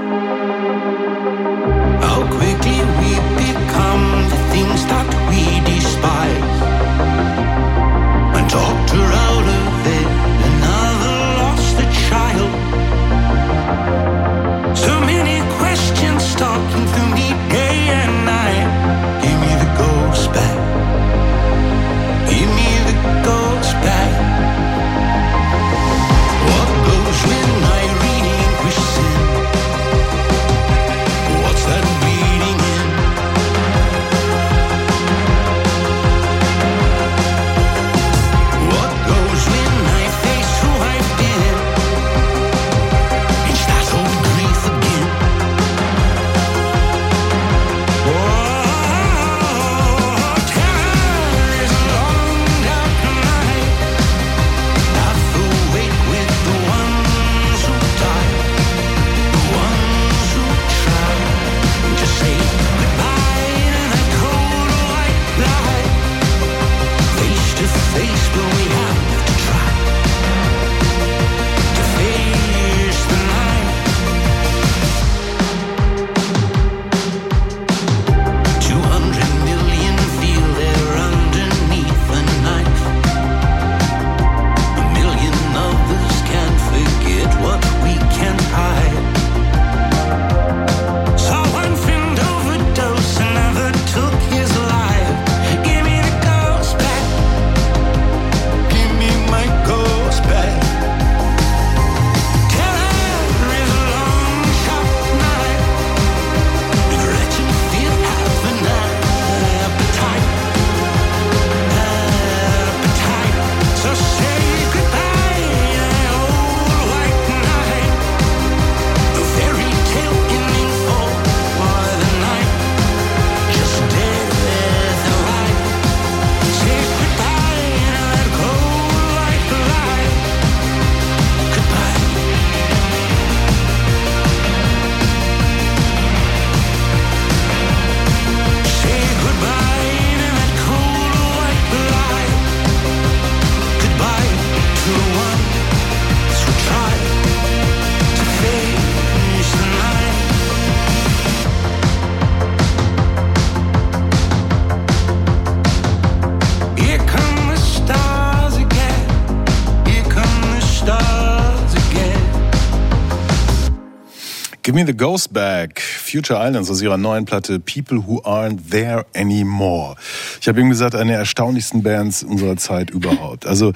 Give Me the Ghost Back, Future Islands aus ihrer neuen Platte People Who Aren't There Anymore. Ich habe eben gesagt, eine der erstaunlichsten Bands unserer Zeit überhaupt. Also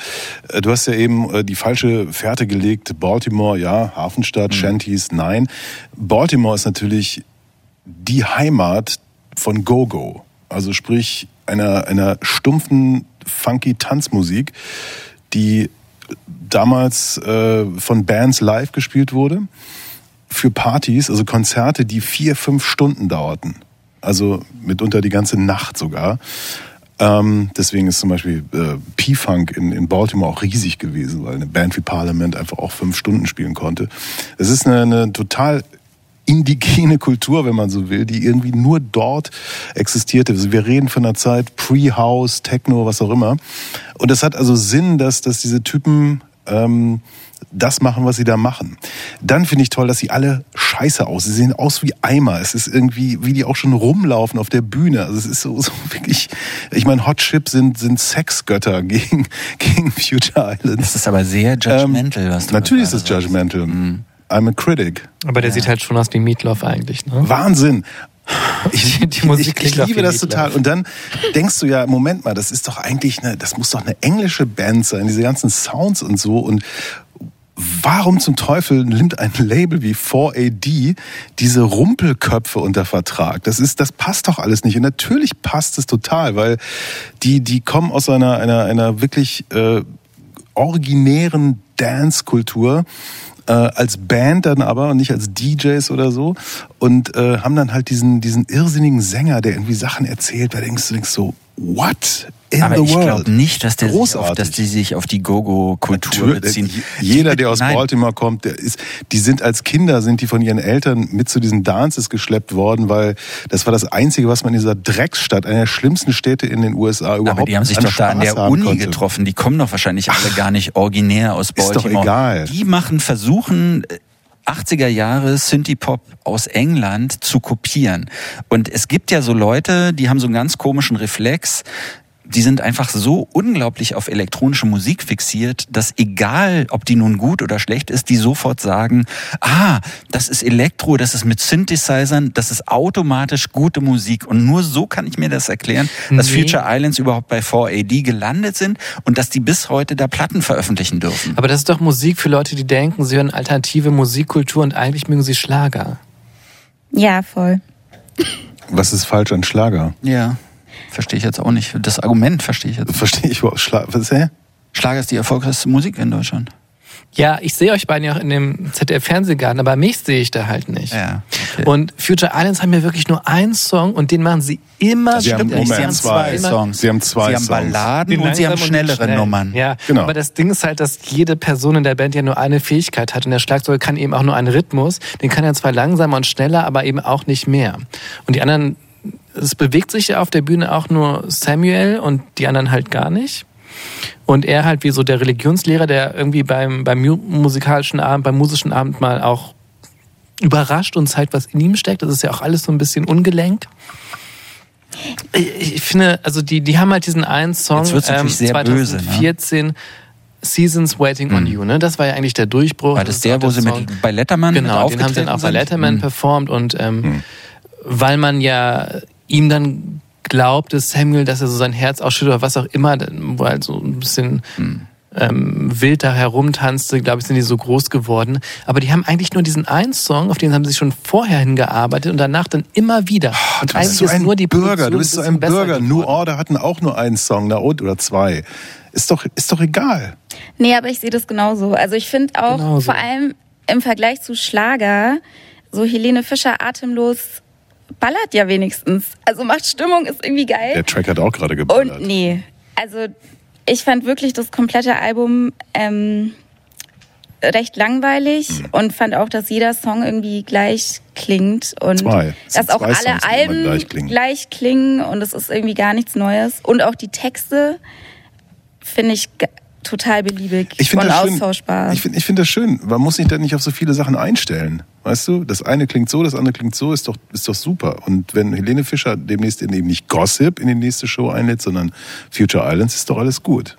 äh, du hast ja eben äh, die falsche Fährte gelegt. Baltimore, ja, Hafenstadt, Shanties, nein. Baltimore ist natürlich die Heimat von Go-Go. Also sprich einer, einer stumpfen, funky Tanzmusik, die damals äh, von Bands live gespielt wurde für Partys, also Konzerte, die vier, fünf Stunden dauerten. Also mitunter die ganze Nacht sogar. Ähm, deswegen ist zum Beispiel äh, P-Funk in, in Baltimore auch riesig gewesen, weil eine Band wie Parliament einfach auch fünf Stunden spielen konnte. Es ist eine, eine total indigene Kultur, wenn man so will, die irgendwie nur dort existierte. Also wir reden von einer Zeit Pre-House, Techno, was auch immer. Und es hat also Sinn, dass, dass diese Typen ähm, das machen, was sie da machen. Dann finde ich toll, dass sie alle scheiße aus. Sie sehen aus wie Eimer. Es ist irgendwie, wie die auch schon rumlaufen auf der Bühne. Also es ist so, so wirklich, ich meine, Hot Chip sind, sind Sexgötter gegen, gegen Future Islands. Das ist aber sehr judgmental, was du Natürlich ist es judgmental. I'm a critic. Aber der sieht halt schon aus wie Meatloaf eigentlich, ne? Wahnsinn. Ich, Die Musik ich, ich liebe das total. Und dann denkst du ja, Moment mal, das ist doch eigentlich eine, das muss doch eine englische Band sein, diese ganzen Sounds und so. Und warum zum Teufel nimmt ein Label wie 4AD diese Rumpelköpfe unter Vertrag? Das ist, das passt doch alles nicht. Und natürlich passt es total, weil die, die kommen aus einer, einer, einer wirklich äh, originären Dance-Kultur äh, als Band dann aber und nicht als DJs oder so und äh, haben dann halt diesen diesen irrsinnigen Sänger, der irgendwie Sachen erzählt, bei denkst du denkst so what in Aber the ich glaube nicht, dass, der sich auf, dass die sich auf die Gogo-Kultur beziehen. Jeder, der aus Nein. Baltimore kommt, der ist, die sind als Kinder, sind die von ihren Eltern mit zu diesen Dances geschleppt worden, weil das war das Einzige, was man in dieser Drecksstadt, einer der schlimmsten Städte in den USA überhaupt Aber die haben sich doch da an Spaß der Uni konnte. getroffen. Die kommen doch wahrscheinlich alle gar nicht originär aus Ist doch Baltimore. egal. Die machen, versuchen, 80er Jahre Synthie-Pop aus England zu kopieren. Und es gibt ja so Leute, die haben so einen ganz komischen Reflex. Die sind einfach so unglaublich auf elektronische Musik fixiert, dass egal, ob die nun gut oder schlecht ist, die sofort sagen, ah, das ist Elektro, das ist mit Synthesizern, das ist automatisch gute Musik. Und nur so kann ich mir das erklären, dass Nee. Future Islands überhaupt bei 4AD gelandet sind und dass die bis heute da Platten veröffentlichen dürfen. Aber das ist doch Musik für Leute, die denken, sie hören alternative Musikkultur und eigentlich mögen sie Schlager. Ja, voll. Was ist falsch an Schlager? Ja, verstehe ich jetzt auch nicht. Das Argument verstehe ich jetzt. Verstehe ich überhaupt Schlager? Was, hä? Schlager ist die erfolgreichste Musik in Deutschland. Ja, ich sehe euch beiden ja auch in dem ZDF-Fernsehgarten, aber mich sehe ich da halt nicht. Ja, Und Future Islands haben ja wirklich nur einen Song und den machen sie immer Sie haben. Moment, Sie haben zwei immer- Songs. Sie haben zwei Sie haben Songs. Balladen Den und sie haben schnellere schnellen. Nummern. Ja, Genau. aber das Ding ist halt, dass jede Person in der Band ja nur eine Fähigkeit hat und der Schlagzeuger kann eben auch nur einen Rhythmus. Den kann er zwar langsamer und schneller, aber eben auch nicht mehr. Und die anderen, es bewegt sich ja auf der Bühne auch nur Samuel und die anderen halt gar nicht. Und er halt wie so der Religionslehrer, der irgendwie beim, beim mu- musikalischen Abend, beim musischen Abend mal auch überrascht und zeigt, was in ihm steckt. Das ist ja auch alles so ein bisschen ungelenk. Ich, ich finde, also die, die haben halt diesen einen Song natürlich sehr böse, ne? 2014 Seasons Waiting on You, ne? Das war ja eigentlich der Durchbruch. War das ist der, wo sie Song. mit bei Letterman Genau, den haben sie dann auch bei Letterman sind? performt und ähm, weil man ja ihm dann glaubte, Samuel, dass er so sein Herz ausschüttet oder was auch immer, wo er halt so ein bisschen ähm, wild da herumtanzte, glaube ich, sind die so groß geworden. Aber die haben eigentlich nur diesen einen Song, auf den haben sie schon vorher hingearbeitet und danach dann immer wieder. und Du bist so ist ein nur die Bürger, Produktion du bist so ein Bürger. New. Order hatten auch nur einen Song, na und oder zwei. Ist doch, ist doch egal. Nee, aber ich sehe das genauso. Also ich finde auch, Genauso. vor allem im Vergleich zu Schlager, so Helene Fischer atemlos ballert ja wenigstens. Also macht Stimmung, ist irgendwie geil. Der Track hat auch gerade geballert. Und nee, also ich fand wirklich das komplette Album ähm, recht langweilig Mhm. und fand auch, dass jeder Song irgendwie gleich klingt und Zwei. Dass auch alle Songs, Alben gleich klingen. gleich klingen und es ist irgendwie gar nichts Neues und auch die Texte finde ich total beliebig Ich finde und das schön. austauschbar. Ich finde ich find das schön. Man muss sich da nicht auf so viele Sachen einstellen. Weißt du, das eine klingt so, das andere klingt so, ist doch, ist doch super. Und wenn Helene Fischer demnächst in eben nicht Gossip in die nächste Show einlädt, sondern Future Islands, ist doch alles gut.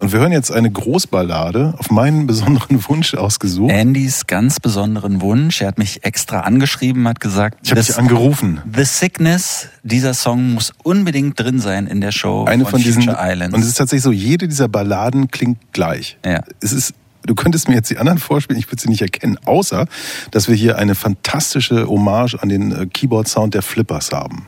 Und wir hören jetzt eine Großballade auf meinen besonderen Wunsch ausgesucht. Andys ganz besonderen Wunsch. Er hat mich extra angeschrieben, hat gesagt, Ich habe dich angerufen. The Sickness, dieser Song muss unbedingt drin sein in der Show Eine von diesen. Future Islands. Und es ist tatsächlich so, jede dieser Balladen klingt gleich. Ja. Es ist, du könntest mir jetzt die anderen vorspielen, ich würde sie nicht erkennen, außer, dass wir hier eine fantastische Hommage an den äh, Keyboard-Sound der Flippers haben.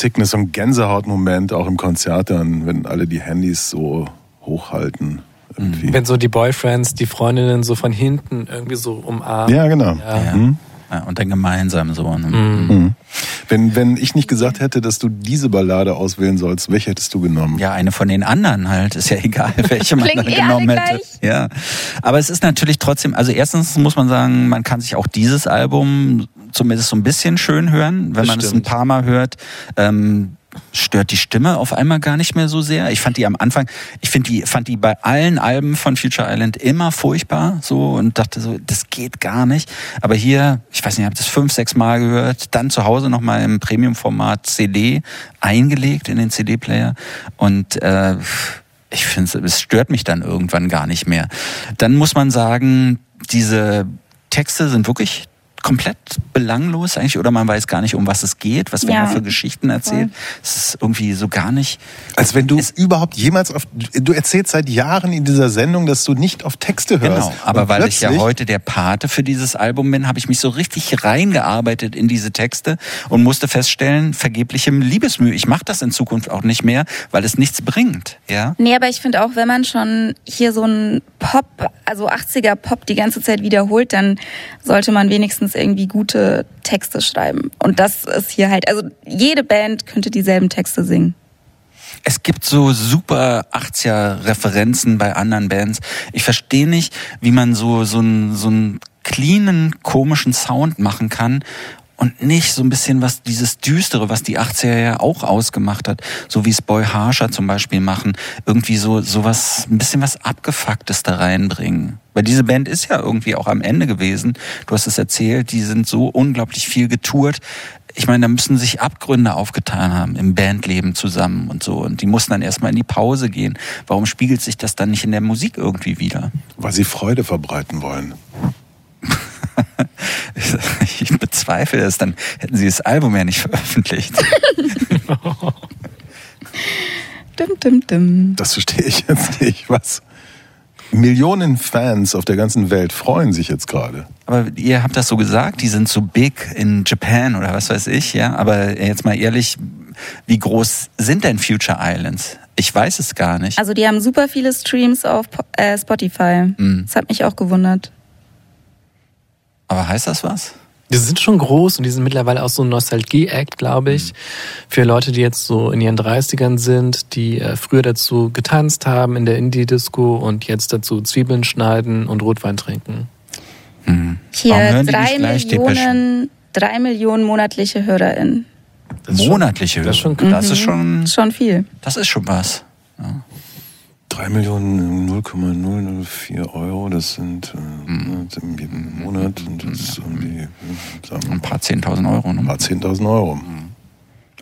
Sickness, so ein Gänsehautmoment auch im Konzert dann, wenn alle die Handys so hochhalten. Irgendwie. Wenn so die Boyfriends, die Freundinnen so von hinten irgendwie so umarmen. Ja, genau. Ja. Mhm. Ja, und dann gemeinsam so. Ne? Mhm. Wenn, wenn ich nicht gesagt hätte, dass du diese Ballade auswählen sollst, welche hättest du genommen? Ja, eine von den anderen halt. Ist ja egal, welche man dann eh genommen hätte. gleich. Ja. Aber es ist natürlich trotzdem, also erstens muss man sagen, man kann sich auch dieses Album zumindest so ein bisschen schön hören, wenn Das man es ein stimmt. paar Mal hört. Ähm, stört die Stimme auf einmal gar nicht mehr so sehr. Ich fand die am Anfang, ich finde die, fand die bei allen Alben von Future Island immer furchtbar, so und dachte so, das geht gar nicht. Aber hier, ich weiß nicht, ich habe das fünf, sechs Mal gehört, dann zu Hause nochmal im Premium-Format CD eingelegt in den CD-Player und äh, ich finde, es stört mich dann irgendwann gar nicht mehr. Dann muss man sagen, diese Texte sind wirklich komplett belanglos eigentlich oder man weiß gar nicht, um was es geht, was werden Ja, da für Geschichten erzählt. Es ist irgendwie so gar nicht. Als wenn du überhaupt jemals auf. Du erzählst seit Jahren in dieser Sendung, dass du nicht auf Texte hörst. Genau, aber Und weil ich ja heute der Pate für dieses Album bin, habe ich mich so richtig reingearbeitet in diese Texte und musste feststellen, vergeblichem Liebesmühe. Ich mache das in Zukunft auch nicht mehr, weil es nichts bringt. Ja. Nee, aber ich finde auch, wenn man schon hier so einen Pop, also 80er Pop die ganze Zeit wiederholt, dann sollte man wenigstens irgendwie gute Texte schreiben. Und das ist hier halt, also jede Band könnte dieselben Texte singen. Es gibt so super 80er-Referenzen bei anderen Bands. Ich verstehe nicht, wie man so, so einen, so einen cleanen, komischen Sound machen kann und nicht so ein bisschen was, dieses Düstere, was die 80er ja auch ausgemacht hat, so wie es Boy Harsher zum Beispiel machen, irgendwie so, so was, ein bisschen was Abgefucktes da reinbringen. Weil diese Band ist ja irgendwie auch am Ende gewesen. Du hast es erzählt, die sind so unglaublich viel getourt. Ich meine, da müssen sich Abgründe aufgetan haben im Bandleben zusammen und so. Und die mussten dann erstmal in die Pause gehen. Warum spiegelt sich das dann nicht in der Musik irgendwie wieder? Weil sie Freude verbreiten wollen. Ich bezweifle es, dann hätten sie das Album ja nicht veröffentlicht. Dum, dum, dum. Das verstehe ich jetzt nicht. Was? Millionen Fans auf der ganzen Welt freuen sich jetzt gerade. Aber ihr habt das so gesagt, die sind so big in Japan oder was weiß ich, ja. Aber jetzt mal ehrlich, wie groß sind denn Future Islands? Ich weiß es gar nicht. Also die haben super viele Streams auf äh, Spotify. Mhm. Das hat mich auch gewundert. Aber heißt das was? Die sind schon groß und die sind mittlerweile auch so ein Nostalgie-Act, glaube ich. Für Leute, die jetzt so in ihren 30ern sind, die äh, früher dazu getanzt haben in der Indie-Disco und jetzt dazu Zwiebeln schneiden und Rotwein trinken. Hier Warum hören die drei Millionen, drei Millionen monatliche HörerInnen. Monatliche Hörer. Das ist schon, das ist schon, Schon viel. das ist schon was. 3 Millionen 0,004 Euro, das sind äh, Mhm. im Monat und das ist irgendwie äh, sagen wir Ein paar Zehntausend Euro. Ne? Ein paar Zehntausend Euro.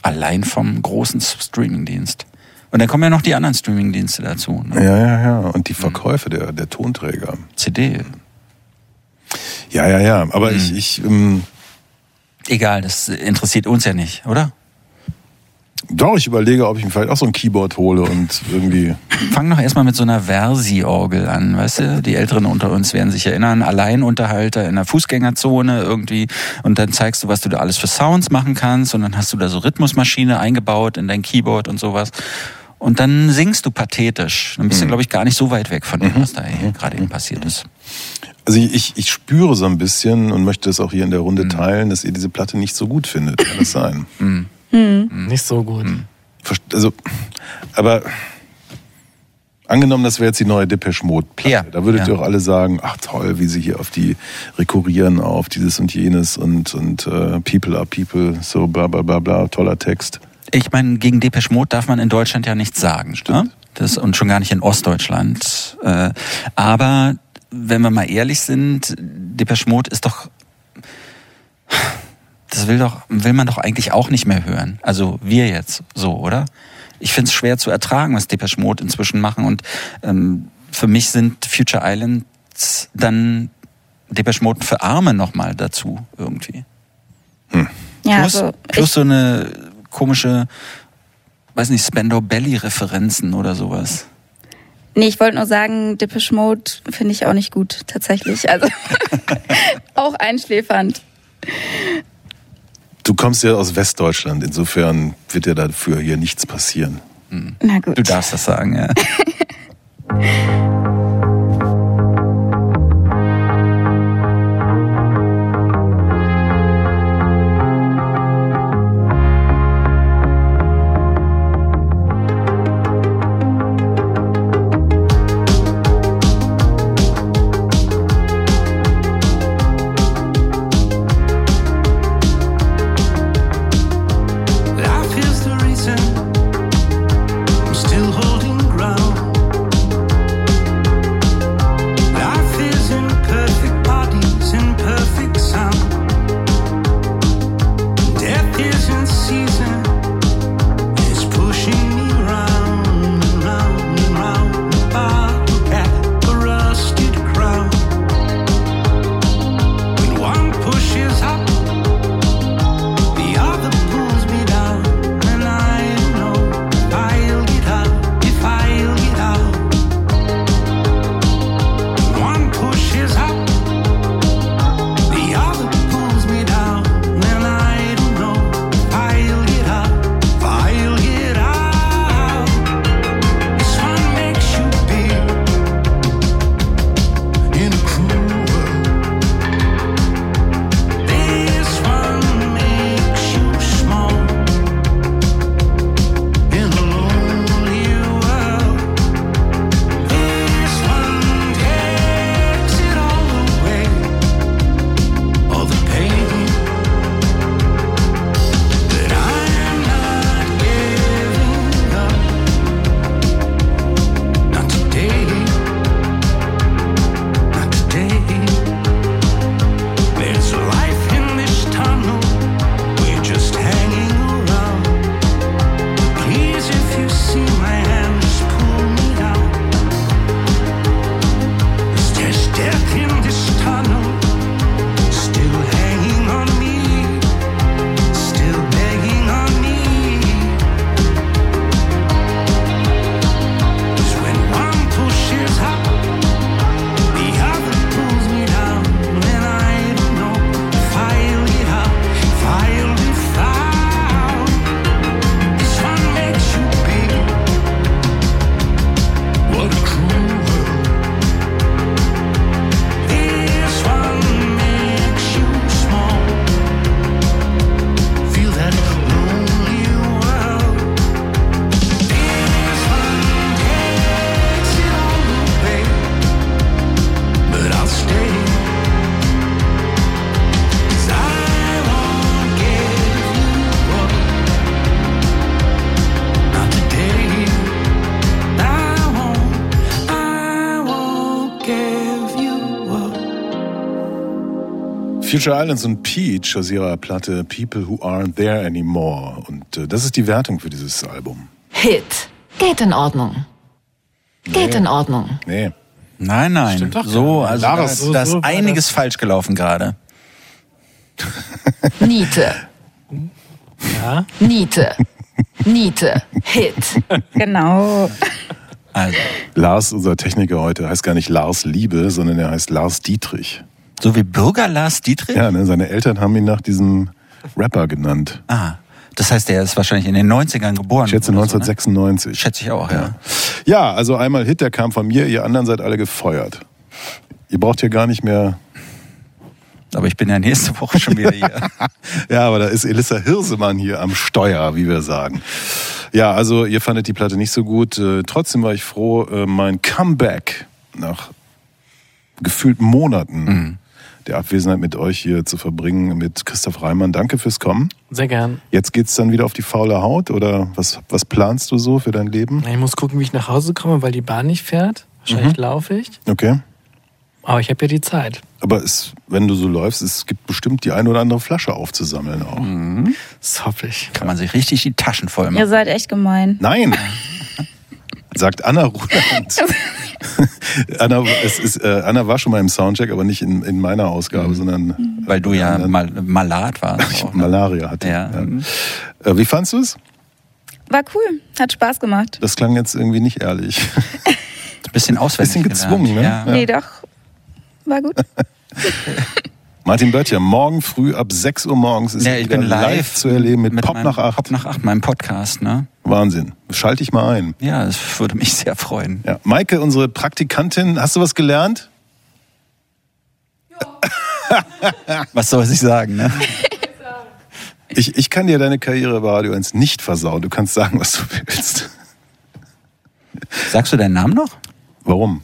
Allein vom großen Streamingdienst. Und dann kommen ja noch die anderen Streamingdienste dazu. Ne? Ja, ja, ja. Und die Verkäufe der, der Tonträger. CD. Ja, ja, ja. Aber ich, ich ähm, Egal, das interessiert uns ja nicht, oder? Doch, ich überlege, ob ich mir vielleicht auch so ein Keyboard hole und irgendwie. Fang doch erstmal mit so einer Versi-Orgel an, weißt du? Die Älteren unter uns werden sich erinnern, Alleinunterhalter in der Fußgängerzone irgendwie und dann zeigst du, was du da alles für Sounds machen kannst und dann hast du da so Rhythmusmaschine eingebaut in dein Keyboard und sowas. Und dann singst du pathetisch. Dann bist du, glaube ich, gar nicht so weit weg von dem, was da hier gerade eben passiert ist. Also ich, ich, ich spüre so ein bisschen und möchte das auch hier in der Runde teilen, dass ihr diese Platte nicht so gut findet. Kann das sein? Nicht so gut. Verst- Also, aber angenommen, das wäre jetzt die neue Depeche Mode Platte. Ja, Da würdet ja. ihr auch alle sagen, ach toll, wie sie hier auf die rekurrieren, auf dieses und jenes und, und äh, People are People, so bla bla bla bla, toller Text. Ich meine, gegen Depeche Mode darf man in Deutschland ja nichts sagen. Ne? Das, und schon gar nicht in Ostdeutschland. Äh, aber wenn wir mal ehrlich sind, Depeche Mode ist doch. Das will doch, will man doch eigentlich auch nicht mehr hören. Also wir jetzt so, oder? Ich finde es schwer zu ertragen, was Depeche Mode inzwischen machen. Und ähm, für mich sind Future Islands dann Depeche Mode für Arme nochmal dazu irgendwie. Ja, plus, also plus so eine komische, weiß nicht, Spandau Belly Referenzen oder sowas. Nee, ich wollte nur sagen, Depeche Mode finde ich auch nicht gut, tatsächlich. Also auch einschläfernd. Du kommst ja aus Westdeutschland, insofern wird dir dafür hier nichts passieren. Na gut. Du darfst das sagen, ja. Future Islands und Peach aus ihrer Platte People Who Aren't There Anymore. Und äh, das ist die Wertung für dieses Album. Hit. Geht in Ordnung. Geht in Ordnung. Nee. Nein, nein. Stimmt doch so, also da, Lars, so- da ist so einiges das. falsch gelaufen gerade. Niete. Ja. Niete. Niete. Hit. Genau. Also, Lars, unser Techniker heute, heißt gar nicht Lars Liebe, sondern er heißt Lars Dietrich. So wie Bürger Lars Dietrich? Ja, ne, seine Eltern haben ihn nach diesem Rapper genannt. Ah, das heißt, der ist wahrscheinlich in den 90ern geboren. Ich schätze oder so, ne? 1996. Schätze ich auch, ja. Ja, also einmal Hit, der kam von mir, ihr anderen seid alle gefeuert. Ihr braucht hier gar nicht mehr. Aber ich bin ja nächste Woche schon wieder hier. Ja, aber da ist Elissa Hirsemann hier am Steuer, wie wir sagen. Ja, also ihr fandet die Platte nicht so gut. Äh, Trotzdem war ich froh, äh, mein Comeback nach gefühlt Monaten der Abwesenheit mit euch hier zu verbringen, mit Christoph Reimann. Danke fürs Kommen. Sehr gern. Jetzt geht's dann wieder auf die faule Haut oder was, was planst du so für dein Leben? Ich muss gucken, wie ich nach Hause komme, weil die Bahn nicht fährt. Wahrscheinlich Mhm. laufe ich. Okay. Aber ich habe ja die Zeit. Aber es, wenn du so läufst, es gibt bestimmt die ein oder andere Flasche aufzusammeln auch. Das hoffe ich. Kann man sich richtig die Taschen voll Ihr machen. seid echt gemein. Nein! Sagt Anna Ruland. Anna, es ist, äh, Anna war schon mal im Soundcheck, aber nicht in, in meiner Ausgabe, sondern Weil du ja mal Malat warst. ich auch, ne? Malaria hatte. Ja. Äh, wie fandst du es? War cool. Hat Spaß gemacht. Das klang jetzt irgendwie nicht ehrlich. Ein bisschen auswendig Bisschen gezwungen, gelernt. ne? Ja. Nee, doch. War gut. Martin Böttcher, morgen früh ab 6 Uhr morgens ist Ja, ich wieder bin live zu erleben mit, Pop meinem nach 8. Pop nach 8, meinem Podcast, ne? Wahnsinn. Schalte ich mal ein. Ja, das würde mich sehr freuen. Ja. Maike, unsere Praktikantin, hast du was gelernt? Was soll ich sagen, ne? Ich, ich kann dir deine Karriere bei Radio 1 nicht versauen. Du kannst sagen, was du willst. Sagst du deinen Namen noch? Warum?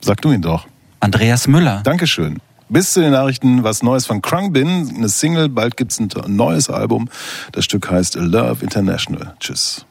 Sag du ihn doch. Andreas Müller. Dankeschön. Bis zu den Nachrichten, was Neues von Krungbin, eine Single, bald gibt's ein neues Album. Das Stück heißt Love International. Tschüss.